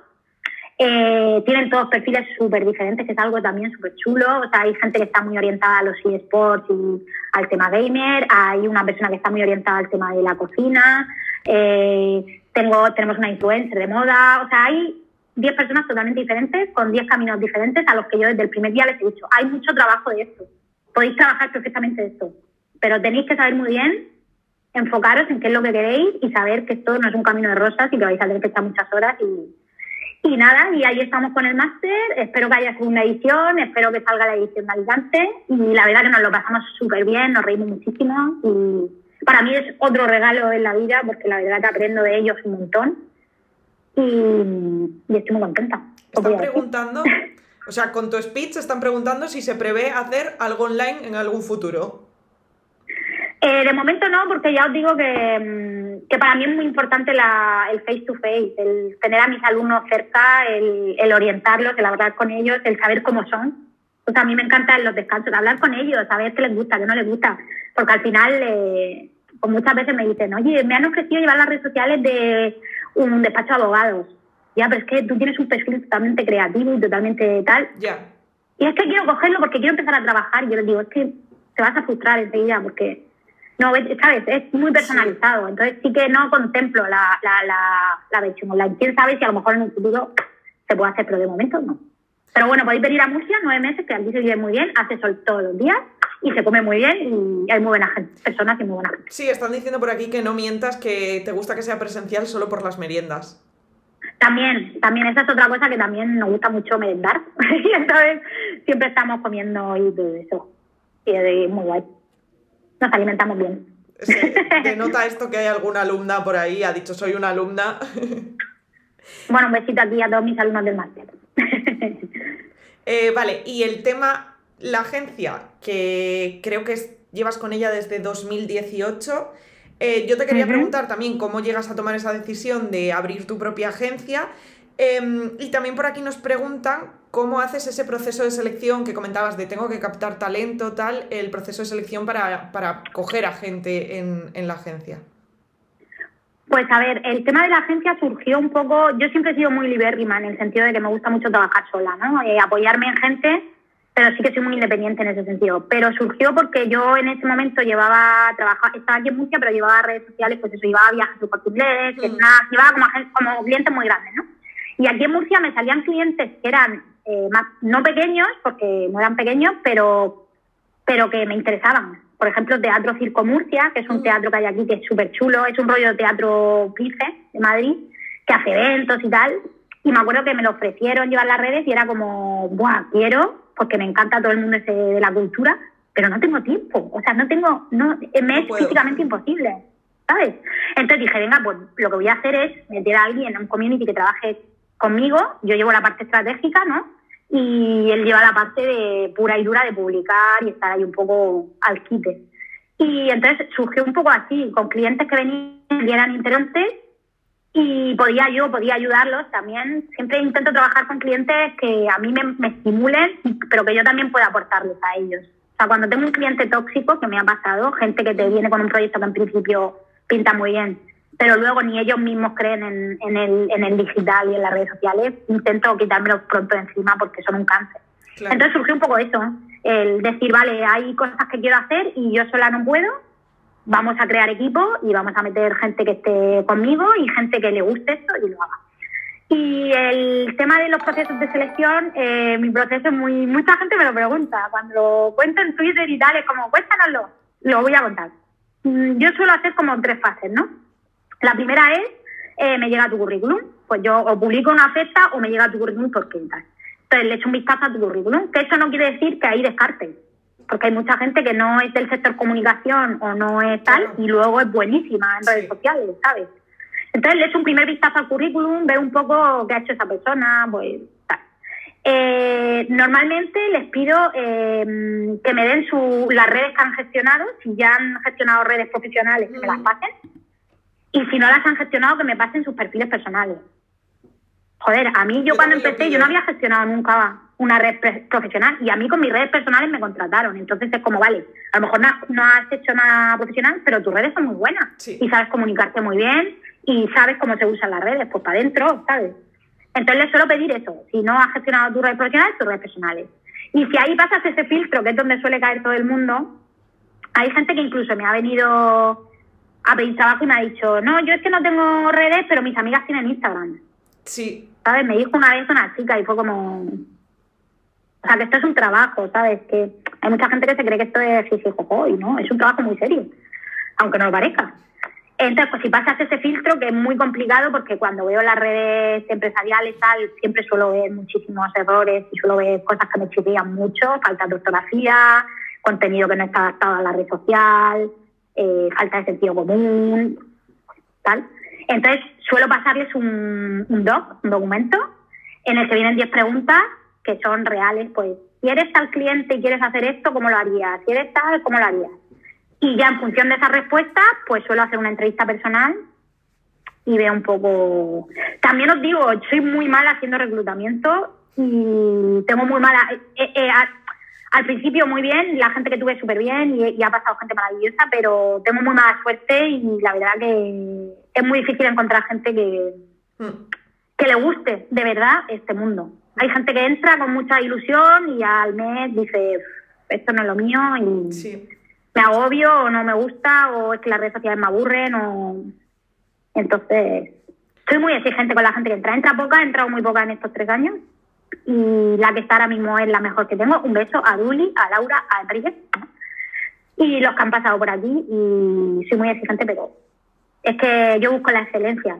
eh, tienen todos perfiles súper diferentes, que es algo también súper chulo. O sea, hay gente que está muy orientada a los eSports y al tema gamer, hay una persona que está muy orientada al tema de la cocina, eh, tengo, tenemos una influencer de moda, o sea, hay 10 personas totalmente diferentes, con 10 caminos diferentes, a los que yo desde el primer día les he dicho, hay mucho trabajo de esto, podéis trabajar perfectamente de esto, pero tenéis que saber muy bien enfocaros en qué es lo que queréis y saber que esto no es un camino de rosas y que vais a tener que echar muchas horas y, y nada, y ahí estamos con el máster. Espero que haya segunda edición, espero que salga la edición de Alicante. Y la verdad que nos lo pasamos súper bien, nos reímos muchísimo. Y para mí es otro regalo en la vida, porque la verdad que aprendo de ellos un montón. Y, estoy muy contenta. Están preguntando, o sea, con tu speech están preguntando si se prevé hacer algo online en algún futuro. Eh, de momento no, porque ya os digo que, mm, que para mí es muy importante el face to face, el tener a mis alumnos cerca, el, el, orientarlos, el hablar con ellos, el saber cómo son. Sea, a mí me encanta en los descansos, hablar con ellos, saber qué les gusta, qué no les gusta, porque al final eh, pues muchas veces me dicen, oye, me han ofrecido llevar las redes sociales de un despacho de abogados. Ya, pero es que tú tienes un perfil totalmente creativo y totalmente tal. Ya. Y es que quiero cogerlo porque quiero empezar a trabajar. Y yo les digo, es que te vas a frustrar enseguida porque no, ¿sabes? Es muy personalizado. Entonces sí que no contemplo la, la, la, la versión online. Quién sabe si a lo mejor en un futuro se puede hacer, pero de momento no. Pero bueno, podéis venir a Murcia nueve meses, que aquí se vive muy bien, hace sol todos los días y se come muy bien y hay muy buenas personas y muy buena gente. Sí, están diciendo por aquí que no mientas, que te gusta que sea presencial solo por las meriendas. También, también, esa es otra cosa que también nos gusta mucho merendar. y entonces siempre estamos comiendo y todo eso. Y es muy guay nos alimentamos bien. ¿Te nota esto que hay alguna alumna por ahí, ha dicho soy una alumna. bueno, un besito aquí a todos mis alumnos del máster. Eh, vale, y el tema, la agencia, que creo que llevas con ella desde 2018. Eh, yo te quería preguntar también cómo llegas a tomar esa decisión de abrir tu propia agencia. Em, y también por aquí nos preguntan ¿Cómo haces ese proceso de selección que comentabas de tengo que captar talento, tal, el proceso de selección para, para coger a gente en, la agencia? Pues a ver, el tema de la agencia surgió un poco, yo siempre he sido muy libérrima en el sentido de que me gusta mucho trabajar sola, ¿no? Eh, apoyarme en gente, pero sí que soy muy independiente en ese sentido. Pero surgió porque yo en ese momento llevaba, trabajaba, estaba aquí en Murcia, pero llevaba redes sociales, pues eso, llevaba viajes inglés, mm. llevaba como, como clientes muy grandes, ¿no? Y aquí en Murcia me salían clientes que eran eh, más, no pequeños, porque no eran pequeños, pero, pero que me interesaban por ejemplo, Teatro Circo Murcia, que es un mm. teatro que hay aquí que es súper chulo, es un rollo de teatro pife de Madrid, que hace eventos y tal. Y me acuerdo que me lo ofrecieron llevar las redes y era como, ¡buah, quiero! Porque me encanta todo el mundo ese de la cultura, pero no tengo tiempo. O sea, no tengo, no, me es físicamente imposible, ¿sabes? Entonces dije, venga, pues lo que voy a hacer es meter a alguien en un community que trabaje conmigo, yo llevo la parte estratégica, ¿no? y él lleva la parte de pura y dura de publicar y estar ahí un poco al quite. Y entonces surgió un poco así, con clientes que venían y eran interesantes y podía yo, podía ayudarlos también. Siempre intento trabajar con clientes que a mí me, estimulen, pero que yo también pueda aportarles a ellos. O sea, cuando tengo un cliente tóxico, que me ha pasado, gente que te viene con un proyecto que en principio pinta muy bien, pero luego ni ellos mismos creen en, en, el, en el digital y en las redes sociales, intento quitármelo pronto encima porque son un cáncer. Entonces surgió un poco eso, el decir, vale, hay cosas que quiero hacer y yo sola no puedo, vamos a crear equipo y vamos a meter gente que esté conmigo y gente que le guste esto y lo haga. Y el tema de los procesos de selección, eh, mi proceso es muy... Mucha gente me lo pregunta, cuando lo cuento en Twitter y tal, es como, cuéntanoslo, lo voy a contar. Mm, yo suelo hacer como tres fases, ¿no? La primera es, eh, me llega tu currículum. Pues yo o publico una oferta o me llega tu currículum por quintas. Entonces le echo un vistazo a tu currículum, que eso no quiere decir que ahí descarte, porque hay mucha gente que no es del sector comunicación o no es tal y luego es buenísima en redes sociales, ¿sabes? Entonces le echo un primer vistazo al currículum, veo un poco qué ha hecho esa persona, pues tal. Eh, normalmente les pido eh, que me den su, las redes que han gestionado, si ya han gestionado redes profesionales, que me las pasen y si no las han gestionado, que me pasen sus perfiles personales. Joder, a mí yo, cuando empecé, yo no había gestionado nunca una red profesional y a mí con mis redes personales me contrataron. Entonces es como, vale, a lo mejor no, has hecho nada profesional, pero tus redes son muy buenas y sabes comunicarte muy bien y sabes cómo se usan las redes, pues para adentro, ¿sabes? Entonces les suelo pedir eso, si no has gestionado tus redes profesionales, tus redes personales. Y si ahí pasas ese filtro, que es donde suele caer todo el mundo, hay gente que incluso me ha venido a pedir trabajo y me ha dicho, no, yo es que no tengo redes, pero mis amigas tienen Instagram. Sí. ¿Sabes? Me dijo una vez una chica y fue como... O sea, que esto es un trabajo, ¿sabes? Que hay mucha gente que se cree que esto es jojo y no, es un trabajo muy serio, aunque no lo parezca. Entonces, pues si pasas ese filtro, que es muy complicado, porque cuando veo las redes empresariales tal, siempre suelo ver muchísimos errores y suelo ver cosas que me chirrían mucho, falta de ortografía, contenido que no está adaptado a la red social, eh, falta de sentido común, tal. Entonces, suelo pasarles un, doc, un documento, en el que vienen 10 preguntas que son reales, pues, si eres tal cliente y quieres hacer esto, ¿cómo lo harías? Si eres tal, ¿cómo lo harías? Y ya en función de esa respuesta, pues suelo hacer una entrevista personal y veo un poco... También os digo, soy muy mala haciendo reclutamiento y tengo muy mala... Eh, eh, al principio muy bien, la gente que tuve súper bien y, ha pasado gente maravillosa, pero tengo muy mala suerte y la verdad que es muy difícil encontrar gente que, mm. que le guste de verdad este mundo. Hay gente que entra con mucha ilusión y al mes dice, esto no es lo mío y me agobio o no me gusta o es que las redes sociales me aburren o... Entonces, soy muy exigente con la gente que entra. Entra poca, he entrado muy poca en estos tres años y la que está ahora mismo es la mejor que tengo. Un beso a Duli, a Laura, a Enrique y los que han pasado por aquí y soy muy exigente, pero es que yo busco la excelencia.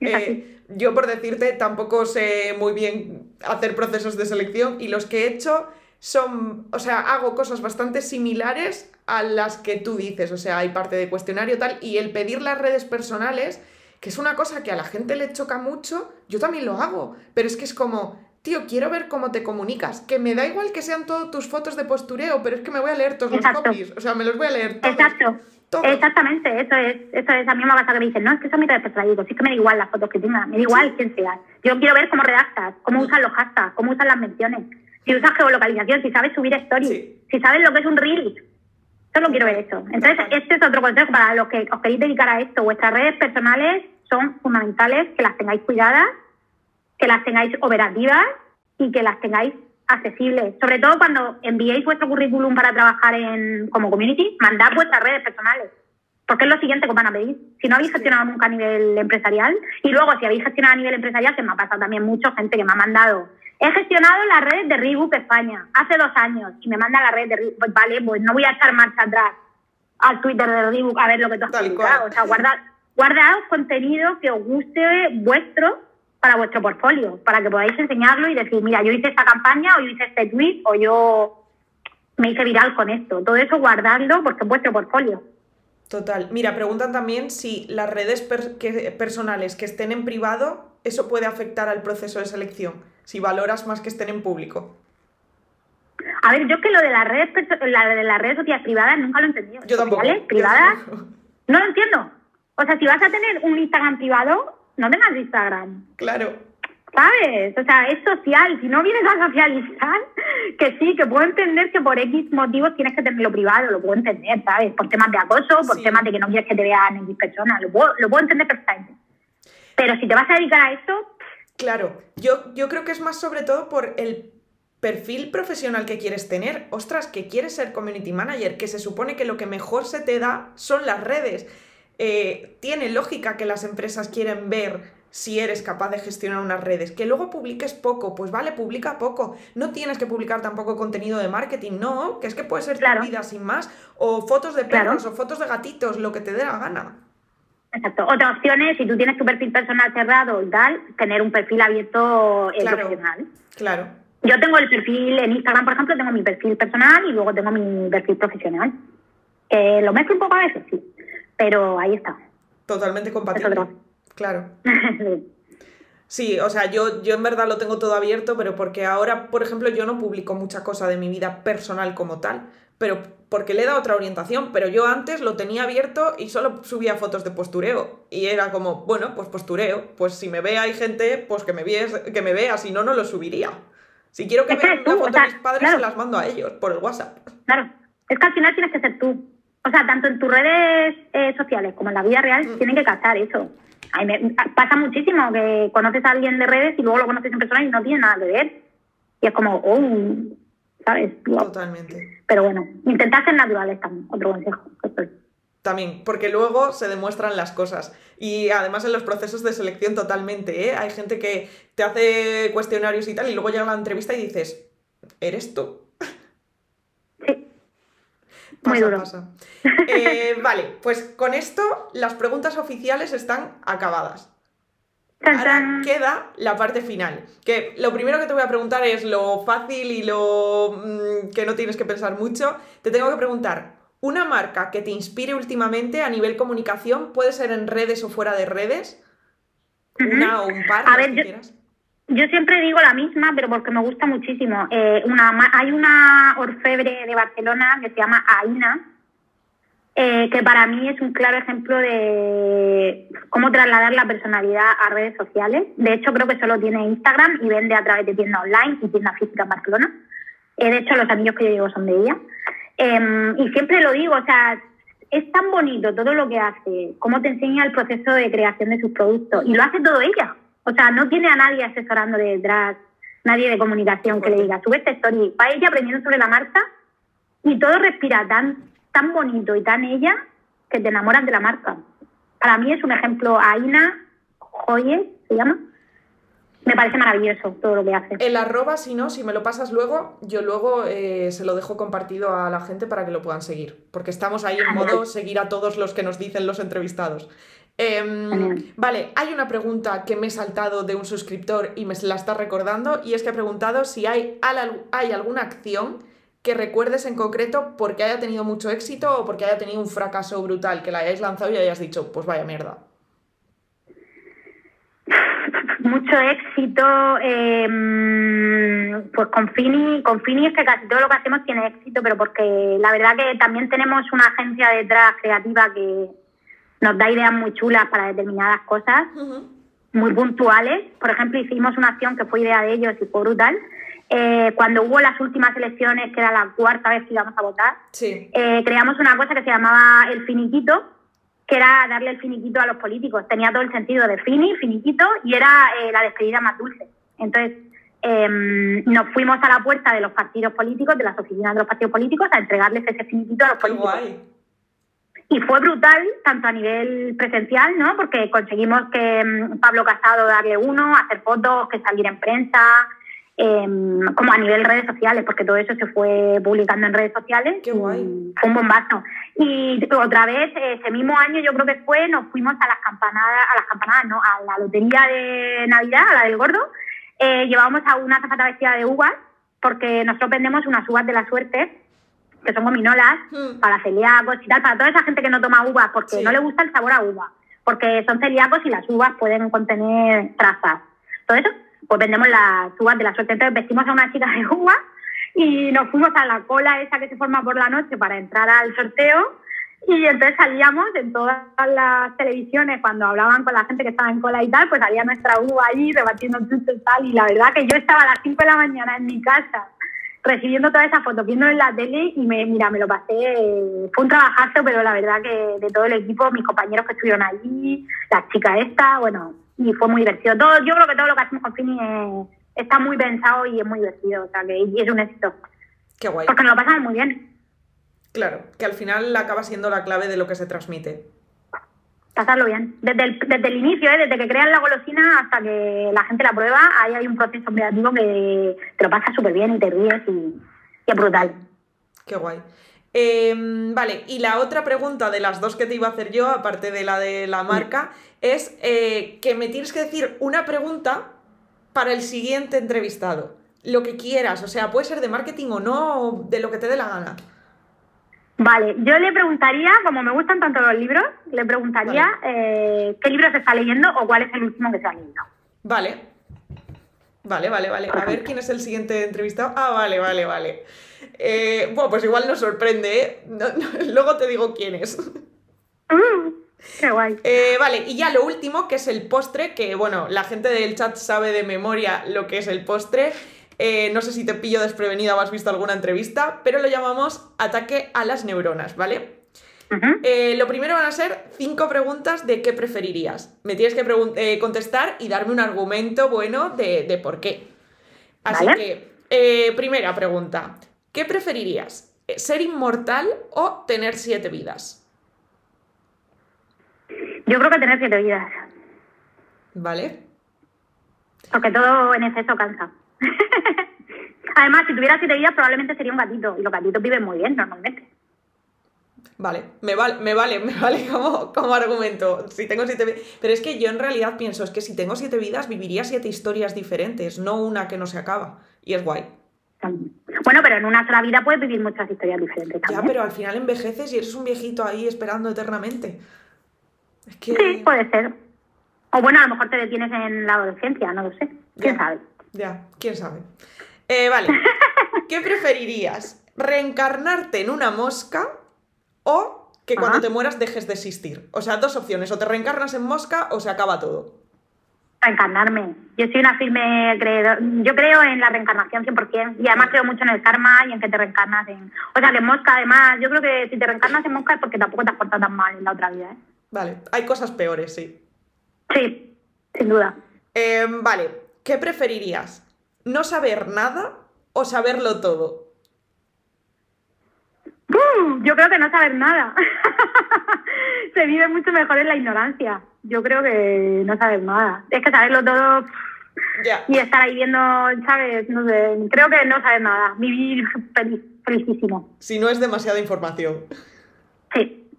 Eh, yo por decirte tampoco sé muy bien hacer procesos de selección y los que he hecho son, o sea, hago cosas bastante similares a las que tú dices, o sea, hay parte de cuestionario tal y el pedir las redes personales que es una cosa que a la gente le choca mucho, yo también lo hago, pero es que es como, tío, quiero ver cómo te comunicas, que me da igual que sean todas tus fotos de postureo, pero es que me voy a leer todos los copies, o sea, me los voy a leer todos. Exacto. Exactamente, eso es, eso es, a mí me pasa que me dicen, no, es que son mi redes personales, digo, sí que me da igual las fotos que tengas, me da igual quién seas. Yo quiero ver cómo redactas, cómo usas los hashtags, cómo usas las menciones, si usas geolocalización, si sabes subir stories, si sabes lo que es un reel, Solo quiero ver eso. Entonces, este es otro consejo para los que os queréis dedicar a esto. Vuestras redes personales son fundamentales que las tengáis cuidadas, que las tengáis operativas y que las tengáis accesibles. Sobre todo cuando enviéis vuestro currículum para trabajar en como community, mandad vuestras redes personales. Porque es lo siguiente que os van a pedir. Si no habéis gestionado nunca a nivel empresarial, y luego si habéis gestionado a nivel empresarial, que me ha pasado también mucho, gente que me ha mandado. He gestionado las redes de Reebok España hace dos años y me manda la red de Reebok. Pues vale, pues no voy a echar marcha atrás al Twitter de Reebok a ver lo que tú has publicado. O sea, guardad, guardad contenido que os guste vuestro para vuestro portfolio, para que podáis enseñarlo y decir, mira, yo hice esta campaña, o yo hice este tweet, o yo me hice viral con esto. Todo eso guardadlo porque es vuestro portfolio. Total. Mira, preguntan también si las redes personales que estén en privado, eso puede afectar al proceso de selección, si valoras más que estén en público. A ver, yo que lo de las redes, la de las redes sociales privadas nunca lo he entendido. Yo tampoco. ¿Privadas? No lo entiendo. O sea, si vas a tener un Instagram privado, no tengas Instagram. Claro. ¿Sabes? O sea, es social. Si no vienes a socializar, que sí, que puedo entender que por X motivos tienes que tenerlo privado, lo puedo entender, ¿sabes? Por temas de acoso, por temas de que no quieres que te vean X personas, lo puedo, lo puedo entender perfectamente. Pero si te vas a dedicar a esto... Claro, yo, yo creo que es más sobre todo por el perfil profesional que quieres tener. Ostras, que quieres ser community manager, que se supone que lo que mejor se te da son las redes. Eh, tiene lógica que las empresas quieren ver si eres capaz de gestionar unas redes. Que luego publiques poco, pues vale, publica poco. No tienes que publicar tampoco contenido de marketing, no, que es que puede ser claro. vida sin más, o fotos de perros, o fotos de gatitos, lo que te dé la gana. Exacto. Otra opción es, si tú tienes tu perfil personal cerrado y tal, tener un perfil abierto eh, claro, profesional. Claro. Yo tengo el perfil en Instagram, por ejemplo, tengo mi perfil personal y luego tengo mi perfil profesional. Eh, lo mezclo un poco a veces, sí, pero ahí está. Totalmente compatible. Claro. Sí, o sea, yo, yo en verdad lo tengo todo abierto, pero porque ahora, por ejemplo, yo no publico mucha cosa de mi vida personal como tal, pero porque le he dado otra orientación, pero yo antes lo tenía abierto y solo subía fotos de postureo. Y era como, bueno, pues postureo, pues si me ve hay gente, pues que me, que me vea, si no, no lo subiría. Si quiero que vean una foto de mis padres, se las mando a ellos por el WhatsApp. Claro, es que al final tienes que ser tú. O sea, tanto en tus redes eh, sociales como en la vida real, tienen que captar eso. A me, pasa muchísimo que conoces a alguien de redes y luego lo conoces en persona y no tiene nada que ver. Y es como, oh, ¿sabes? Totalmente. Pero bueno, intentar ser naturales también, otro consejo. También, porque luego se demuestran las cosas. Y además en los procesos de selección totalmente, ¿eh? Hay gente que te hace cuestionarios y tal y luego llega a la entrevista y dices, ¿eres tú? Pasa, Muy duro. pasa. Eh, vale, pues con esto las preguntas oficiales están acabadas. Ahora queda la parte final. Que lo primero que te voy a preguntar es lo fácil y lo mmm, que no tienes que pensar mucho. Te tengo que preguntar, ¿una marca que te inspire últimamente a nivel comunicación puede ser en redes o fuera de redes? ¿Una o un par? A ver, yo, quieras? Yo siempre digo la misma, pero porque me gusta muchísimo. Eh, una, hay una orfebre de Barcelona que se llama Aina, eh, que para mí es un claro ejemplo de cómo trasladar la personalidad a redes sociales. De hecho, creo que solo tiene Instagram y vende a través de tienda online y tienda física en Barcelona. Eh, de hecho, los amigos que yo llevo son de ella. Eh, y siempre lo digo, o sea, es tan bonito todo lo que hace, cómo te enseña el proceso de creación de sus productos. Y lo hace todo ella. O sea, no tiene a nadie asesorando detrás, nadie de comunicación que le diga, sube esta story. Va ella aprendiendo sobre la marca y todo respira tan, tan bonito y tan ella que te enamoras de la marca. Para mí es un ejemplo, Aina Joyes, se llama. Me parece maravilloso todo lo que hace. El arroba, si no, si me lo pasas luego, yo luego eh, se lo dejo compartido a la gente para que lo puedan seguir. Porque estamos ahí en modo seguir a todos los que nos dicen los entrevistados. Eh, vale, hay una pregunta que me he saltado de un suscriptor y me la está recordando y es que ha preguntado si hay, hay alguna acción que recuerdes en concreto porque haya tenido mucho éxito o porque haya tenido un fracaso brutal, que la hayáis lanzado y hayas dicho, pues vaya mierda. Mucho éxito, eh, pues con Fini, con Fini es que casi todo lo que hacemos tiene éxito, pero porque la verdad que también tenemos una agencia detrás creativa que nos da ideas muy chulas para determinadas cosas, uh -huh. muy puntuales. Por ejemplo, hicimos una acción que fue idea de ellos y fue brutal. eh, cuando hubo las últimas elecciones, que era la cuarta vez que íbamos a votar, Sí. eh, creamos una cosa que se llamaba el finiquito, que era darle el finiquito a los políticos. Tenía todo el sentido de fini, finiquito, y era eh, la despedida más dulce. Entonces, em, nos fuimos a la puerta de los partidos políticos, de las oficinas de los partidos políticos, a entregarles ese finiquito a los Qué políticos. guay. Y fue brutal, tanto a nivel presencial, ¿no? Porque conseguimos que mm, Pablo Casado darle uno, hacer fotos, que saliera en prensa, em, como a nivel redes sociales, porque todo eso se fue publicando en redes sociales. Qué guay. Fue un bombazo. Y otra vez, ese mismo año, yo creo que fue, nos fuimos a las campanadas, a las campanadas, no, a la lotería de Navidad, a la del Gordo. Eh, llevábamos a una zafata vestida de uvas, porque nosotros vendemos unas uvas de la suerte, que son gominolas, Hmm. para celíacos y tal, para toda esa gente que no toma uvas porque Sí. no le gusta el sabor a uva, porque son celíacos y las uvas pueden contener trazas. Todo eso, pues vendemos las uvas de la suerte. Entonces vestimos a una chica de uva y nos fuimos a la cola esa que se forma por la noche para entrar al sorteo y entonces salíamos en todas las televisiones cuando hablaban con la gente que estaba en cola y tal, pues salía nuestra uva allí repartiendo chuches y tal y la verdad que yo estaba a las 5 de la mañana en mi casa recibiendo todas esas fotos, viendo en la tele y me, mira, me lo pasé, fue un trabajazo, pero la verdad que de todo el equipo, mis compañeros que estuvieron allí, la chica esta, bueno, y fue muy divertido. Todo, yo creo que todo lo que hacemos con Fini es- está muy pensado y es muy divertido, o sea que y es un éxito, Qué guay. porque nos lo pasamos muy bien, Claro, que al final acaba siendo la clave de lo que se transmite. Pasarlo bien. Desde el, desde el inicio, ¿eh? desde que crean la golosina hasta que la gente la prueba, ahí hay un proceso creativo que te lo pasas súper bien y te ríes y, y es brutal. Qué guay. Em, vale, y la otra pregunta de las dos que te iba a hacer yo, aparte de la de la marca, es eh, que me tienes que decir una pregunta para el siguiente entrevistado. Lo que quieras, o sea, puede ser de marketing o no, o de lo que te dé la gana. Vale, yo le preguntaría, como me gustan tanto los libros, le preguntaría eh, qué libro se está leyendo o cuál es el último que se ha leído. Vale. Vale, vale, vale. A ver quién es el siguiente entrevistado. Ah, vale, vale, vale. Eh, bueno, pues igual nos sorprende, ¿eh? No- no, luego te digo quién es. Mm, ¡Qué guay! Eh, vale, y ya lo último, que es el postre, que bueno, la gente del chat sabe de memoria lo que es el postre. Eh, no sé si te pillo desprevenida o has visto alguna entrevista, pero lo llamamos ataque a las neuronas, ¿vale? Eh, lo primero van a ser cinco preguntas de qué preferirías. Me tienes que eh, contestar y darme un argumento bueno de, de por qué. Así Vale. que, eh, primera pregunta. ¿Qué preferirías? ¿Ser inmortal o tener siete vidas? Yo creo que tener siete vidas, ¿Vale? porque todo en exceso cansa. Además, si tuviera siete vidas, probablemente sería un gatito, y los gatitos viven muy bien normalmente. Vale, me vale, me vale, me vale como, como argumento. Si tengo siete vi- Pero es que yo en realidad pienso, es que si tengo siete vidas, viviría siete historias diferentes, no una que no se acaba. Y es guay. Bueno, pero en una sola vida puedes vivir muchas historias diferentes Ya, también. pero al final envejeces y eres un viejito ahí esperando eternamente. Es que. Sí, puede ser. O bueno, a lo mejor te detienes en la adolescencia, no lo sé. ¿Quién Ya. sabe? Ya, quién sabe. Eh, vale. ¿Qué preferirías? ¿Reencarnarte en una mosca o que cuando Ajá. te mueras dejes de existir? O sea, dos opciones. O te reencarnas en mosca o se acaba todo. Reencarnarme. Yo soy una firme creedor. Yo creo en la reencarnación 100%. Y además creo mucho en el karma y en que te reencarnas en... O sea, que en mosca, además, yo creo que si te reencarnas en mosca es porque tampoco te has portado tan mal en la otra vida, ¿eh? Vale, hay cosas peores, sí. Sí, sin duda. Eh, vale, ¿qué preferirías? ¿No saber nada o saberlo todo? ¡Bum! Yo creo que no saber nada. Se vive mucho mejor en la ignorancia. Yo creo que no saber nada. Es que saberlo todo Ya. y estar ahí viendo, ¿sabes? No sé. Creo que no saber nada. Vivir feliz, felicísimo. Si no es demasiada información. Sí.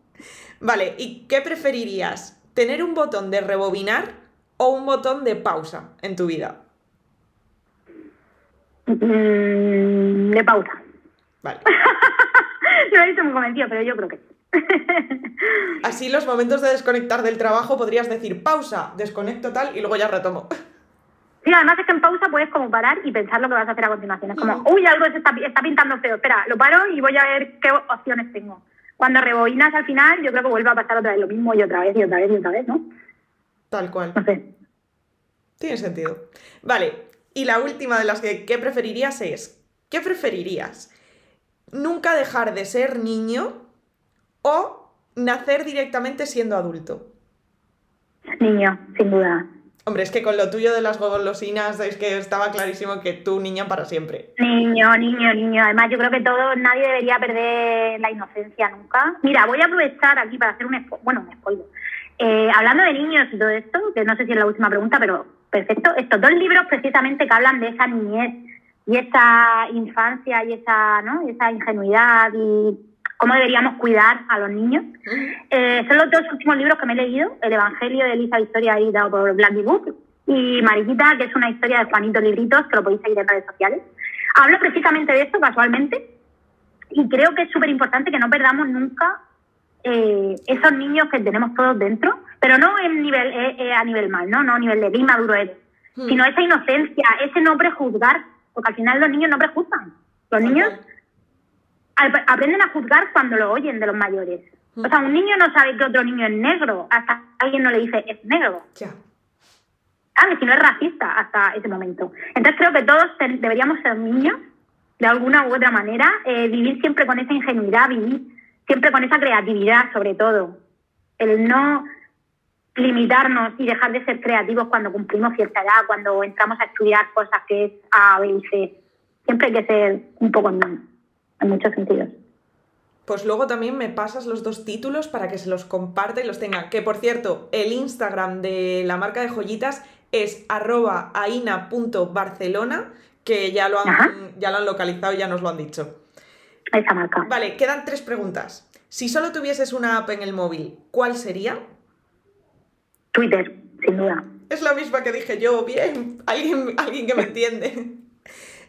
Vale, ¿y qué preferirías? ¿Tener un botón de rebobinar o un botón de pausa en tu vida? Mm, de pausa. Vale. No lo he visto muy convencido, pero yo creo que sí. Así los momentos de desconectar del trabajo podrías decir pausa, desconecto tal y luego ya retomo. Sí, además es que en pausa puedes como parar y pensar lo que vas a hacer a continuación. Es como, uy, algo se está, está pintando feo. Espera, lo paro y voy a ver qué opciones tengo. Cuando rebobinas al final, yo creo que vuelve a pasar otra vez lo mismo y otra vez y otra vez y otra vez, ¿no? Tal cual. No sé. Tiene sentido. Vale, Y la última de las que ¿qué preferirías es, ¿qué preferirías? ¿Nunca dejar de ser niño o nacer directamente siendo adulto? Niño, sin duda. Hombre, es que con lo tuyo de las golosinas es que estaba clarísimo que tú niña para siempre. Niño, niño, niño. Además, yo creo que todo, nadie debería perder la inocencia nunca. Mira, voy a aprovechar aquí para hacer un, bueno, un spoiler. Eh, hablando de niños y todo esto, que no sé si es la última pregunta, pero perfecto. Estos dos libros precisamente que hablan de esa niñez y esa infancia y esa, ¿no? y esa ingenuidad y cómo deberíamos cuidar a los niños. Eh, son los dos últimos libros que me he leído, El Evangelio de Elisa Historia editado por Blacky Book y Mariquita, que es una historia de Juanito Libritos, que lo podéis seguir en redes sociales. Hablo precisamente de esto casualmente y creo que es súper importante que no perdamos nunca eh, esos niños que tenemos todos dentro, pero no en nivel, eh, eh, a nivel mal, ¿no? no a nivel de bien maduro eres, Hmm. sino esa inocencia, ese no prejuzgar, porque al final los niños no prejuzgan. Los niños al- aprenden a juzgar cuando lo oyen de los mayores. O sea, un niño no sabe que otro niño es negro hasta alguien no le dice es negro. Ya. ¿Sabes? Si no es racista hasta ese momento. Entonces creo que todos deberíamos ser niños de alguna u otra manera, eh, vivir siempre con esa ingenuidad, vivir siempre con esa creatividad sobre todo. El no limitarnos y dejar de ser creativos cuando cumplimos cierta edad, cuando entramos a estudiar cosas que es A, B y C. Siempre hay que ser un poco niño, en muchos sentidos. Pues luego también me pasas los dos títulos para que se los comparta y los tenga. Que por cierto, el Instagram de la marca de joyitas es arroba aina.barcelona, que ya lo, Ajá. han, ya lo han localizado y ya nos lo han dicho. Esa marca. Vale, quedan tres preguntas. Si solo tuvieses una app en el móvil, ¿cuál sería? Twitter, sin duda. Es la misma que dije yo, bien, alguien, alguien que me entiende.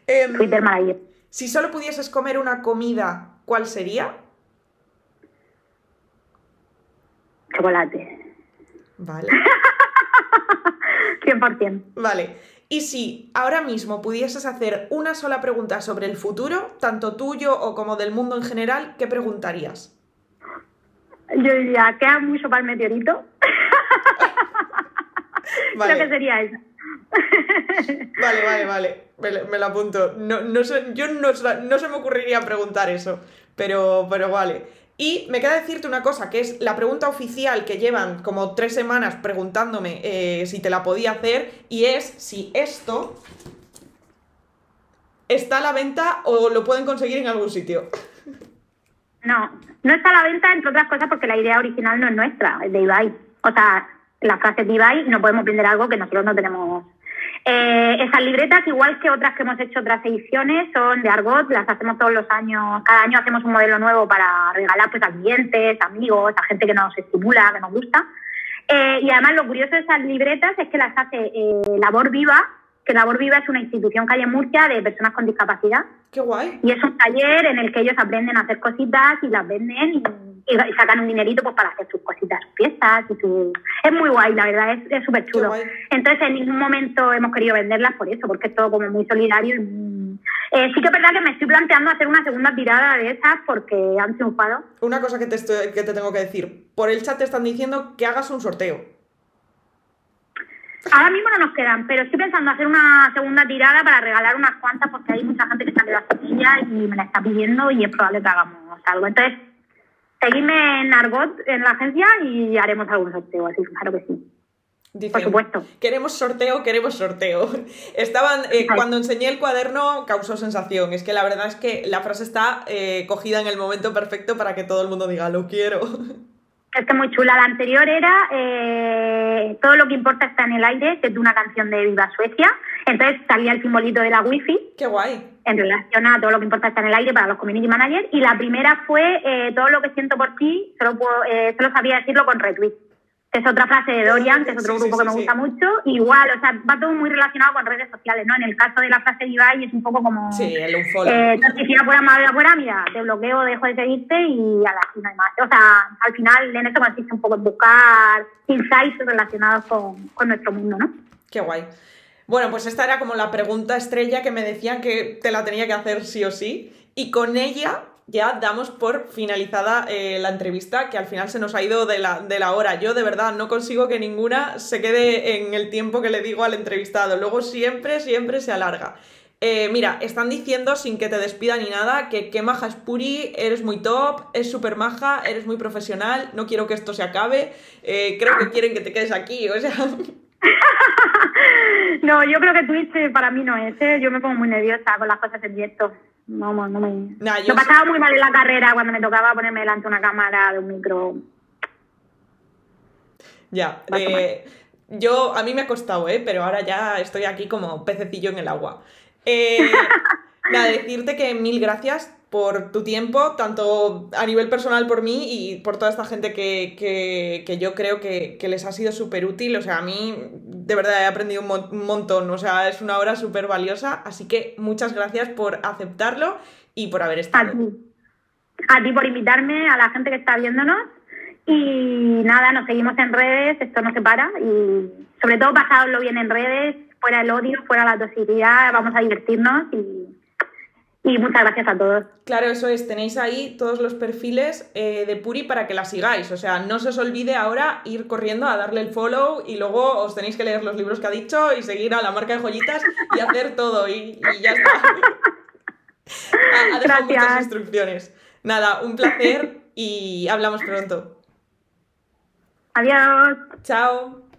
Em, Twitter maravilloso. si solo pudieses comer una comida, ¿cuál sería? Chocolate. Vale. 100%. Vale. Y si ahora mismo pudieses hacer una sola pregunta sobre el futuro, tanto tuyo o como del mundo en general, ¿qué preguntarías? Yo diría, ¿queda mucho para el meteorito? Vale. Creo que sería eso. Vale, vale, vale. Me, lo- me lo apunto. No, no yo no, se- no se me ocurriría preguntar eso, pero, pero vale. Y me queda decirte una cosa, que es la pregunta oficial que llevan como tres semanas preguntándome eh, si te la podía hacer, y es si esto está a la venta o lo pueden conseguir en algún sitio. No, no está a la venta, entre otras cosas, porque la idea original no es nuestra, es de Ibai. O sea, la frase de Ibai, no podemos vender algo que nosotros no tenemos. Eh, esas libretas, igual que otras que hemos hecho otras ediciones, son de Argot, las hacemos todos los años, cada año hacemos un modelo nuevo para regalar pues, a clientes, amigos, a gente que nos estimula, que nos gusta. Eh, y además lo curioso de esas libretas es que las hace eh, Labor Viva, que Labor Viva es una institución que hay en Murcia de personas con discapacidad. Qué guay. Y es un taller en el que ellos aprenden a hacer cositas y las venden y, y sacan un dinerito pues, para hacer sus cositas, sus fiestas. Y su... Es muy guay, la verdad, es- súper chulo. Entonces, en ningún momento hemos querido venderlas por eso, porque es todo como muy solidario. y Eh, sí que es verdad que me estoy planteando hacer una segunda tirada de esas porque han triunfado. Una cosa que te, estoy- que te tengo que decir. Por el chat te están diciendo que hagas un sorteo. Ahora mismo no nos quedan, pero estoy pensando hacer una segunda tirada para regalar unas cuantas porque hay mucha gente que se ha quedado sin ella y me la está pidiendo y es probable que hagamos algo. Entonces, seguidme en Argot, en la agencia, y haremos algún sorteo, así, claro que sí. Dicen, Por supuesto. Queremos sorteo, queremos sorteo. Estaban, eh, cuando enseñé el cuaderno causó sensación. Es que la verdad es que la frase está eh, cogida en el momento perfecto para que todo el mundo diga, lo quiero. Es que muy chula. La anterior era eh, Todo lo que importa está en el aire, que es de una canción de Viva Suecia. Entonces salía el simbolito de la wifi Qué guay. en relación a todo lo que importa está en el aire para los community managers. Y la primera fue eh, Todo lo que siento por ti, solo, puedo, eh, solo sabía decirlo con retweet. Que es otra frase de Dorian, que es otro Sí, grupo sí, que me gusta mucho. Igual, o sea, va todo muy relacionado con redes sociales, ¿no? En el caso de la frase de Ibai es un poco como... Sí, el unfollow. Eh, toxicidad fuera, mala fuera, mira, te bloqueo, dejo de seguirte y a la no hay más. O sea, al final en esto consiste un poco en buscar insights relacionados con, con nuestro mundo, ¿no? Qué guay. Bueno, pues esta era como la pregunta estrella que me decían que te la tenía que hacer sí o sí. Y con ella ya damos por finalizada eh, la entrevista, que al final se nos ha ido de la, de la, hora. Yo de verdad no consigo que ninguna se quede en el tiempo que le digo al entrevistado. Luego siempre, siempre se alarga. Eh, mira, están diciendo sin que te despida ni nada que qué maja es Puri, eres muy top, es súper maja, eres muy profesional, no quiero que esto se acabe, eh, creo que quieren que te quedes aquí, o sea... no, yo creo que Twitch para mí no es, yo me pongo muy nerviosa con las cosas en directo. No, no me... Nah, yo pasaba muy mal en la carrera cuando me tocaba ponerme delante una cámara, de un micro. Ya, eh, yo, a mí me ha costado, ¿eh? Pero ahora ya estoy aquí como pececillo en el agua. Eh, nada, decirte que mil gracias por tu tiempo, tanto a nivel personal por mí y por toda esta gente que, yo creo que, les ha sido súper útil. O sea, a mí de verdad he aprendido un, montón, o sea, es una hora súper valiosa, así que muchas gracias por aceptarlo y por haber estado. A ti. a ti por invitarme, a la gente que está viéndonos y nada, nos seguimos en redes, esto no se para y sobre todo pasadlo bien en redes, fuera el odio, fuera la toxicidad, vamos a divertirnos y, muchas gracias a todos. Claro, eso es, tenéis ahí todos los perfiles eh, de Puri para que la sigáis, o sea, no se os olvide ahora ir corriendo a darle el follow y luego os tenéis que leer los libros que ha dicho y seguir a la marca de joyitas y hacer todo y, ya está. ha, dejado muchas instrucciones. Nada, un placer y hablamos pronto. Adiós. Chao.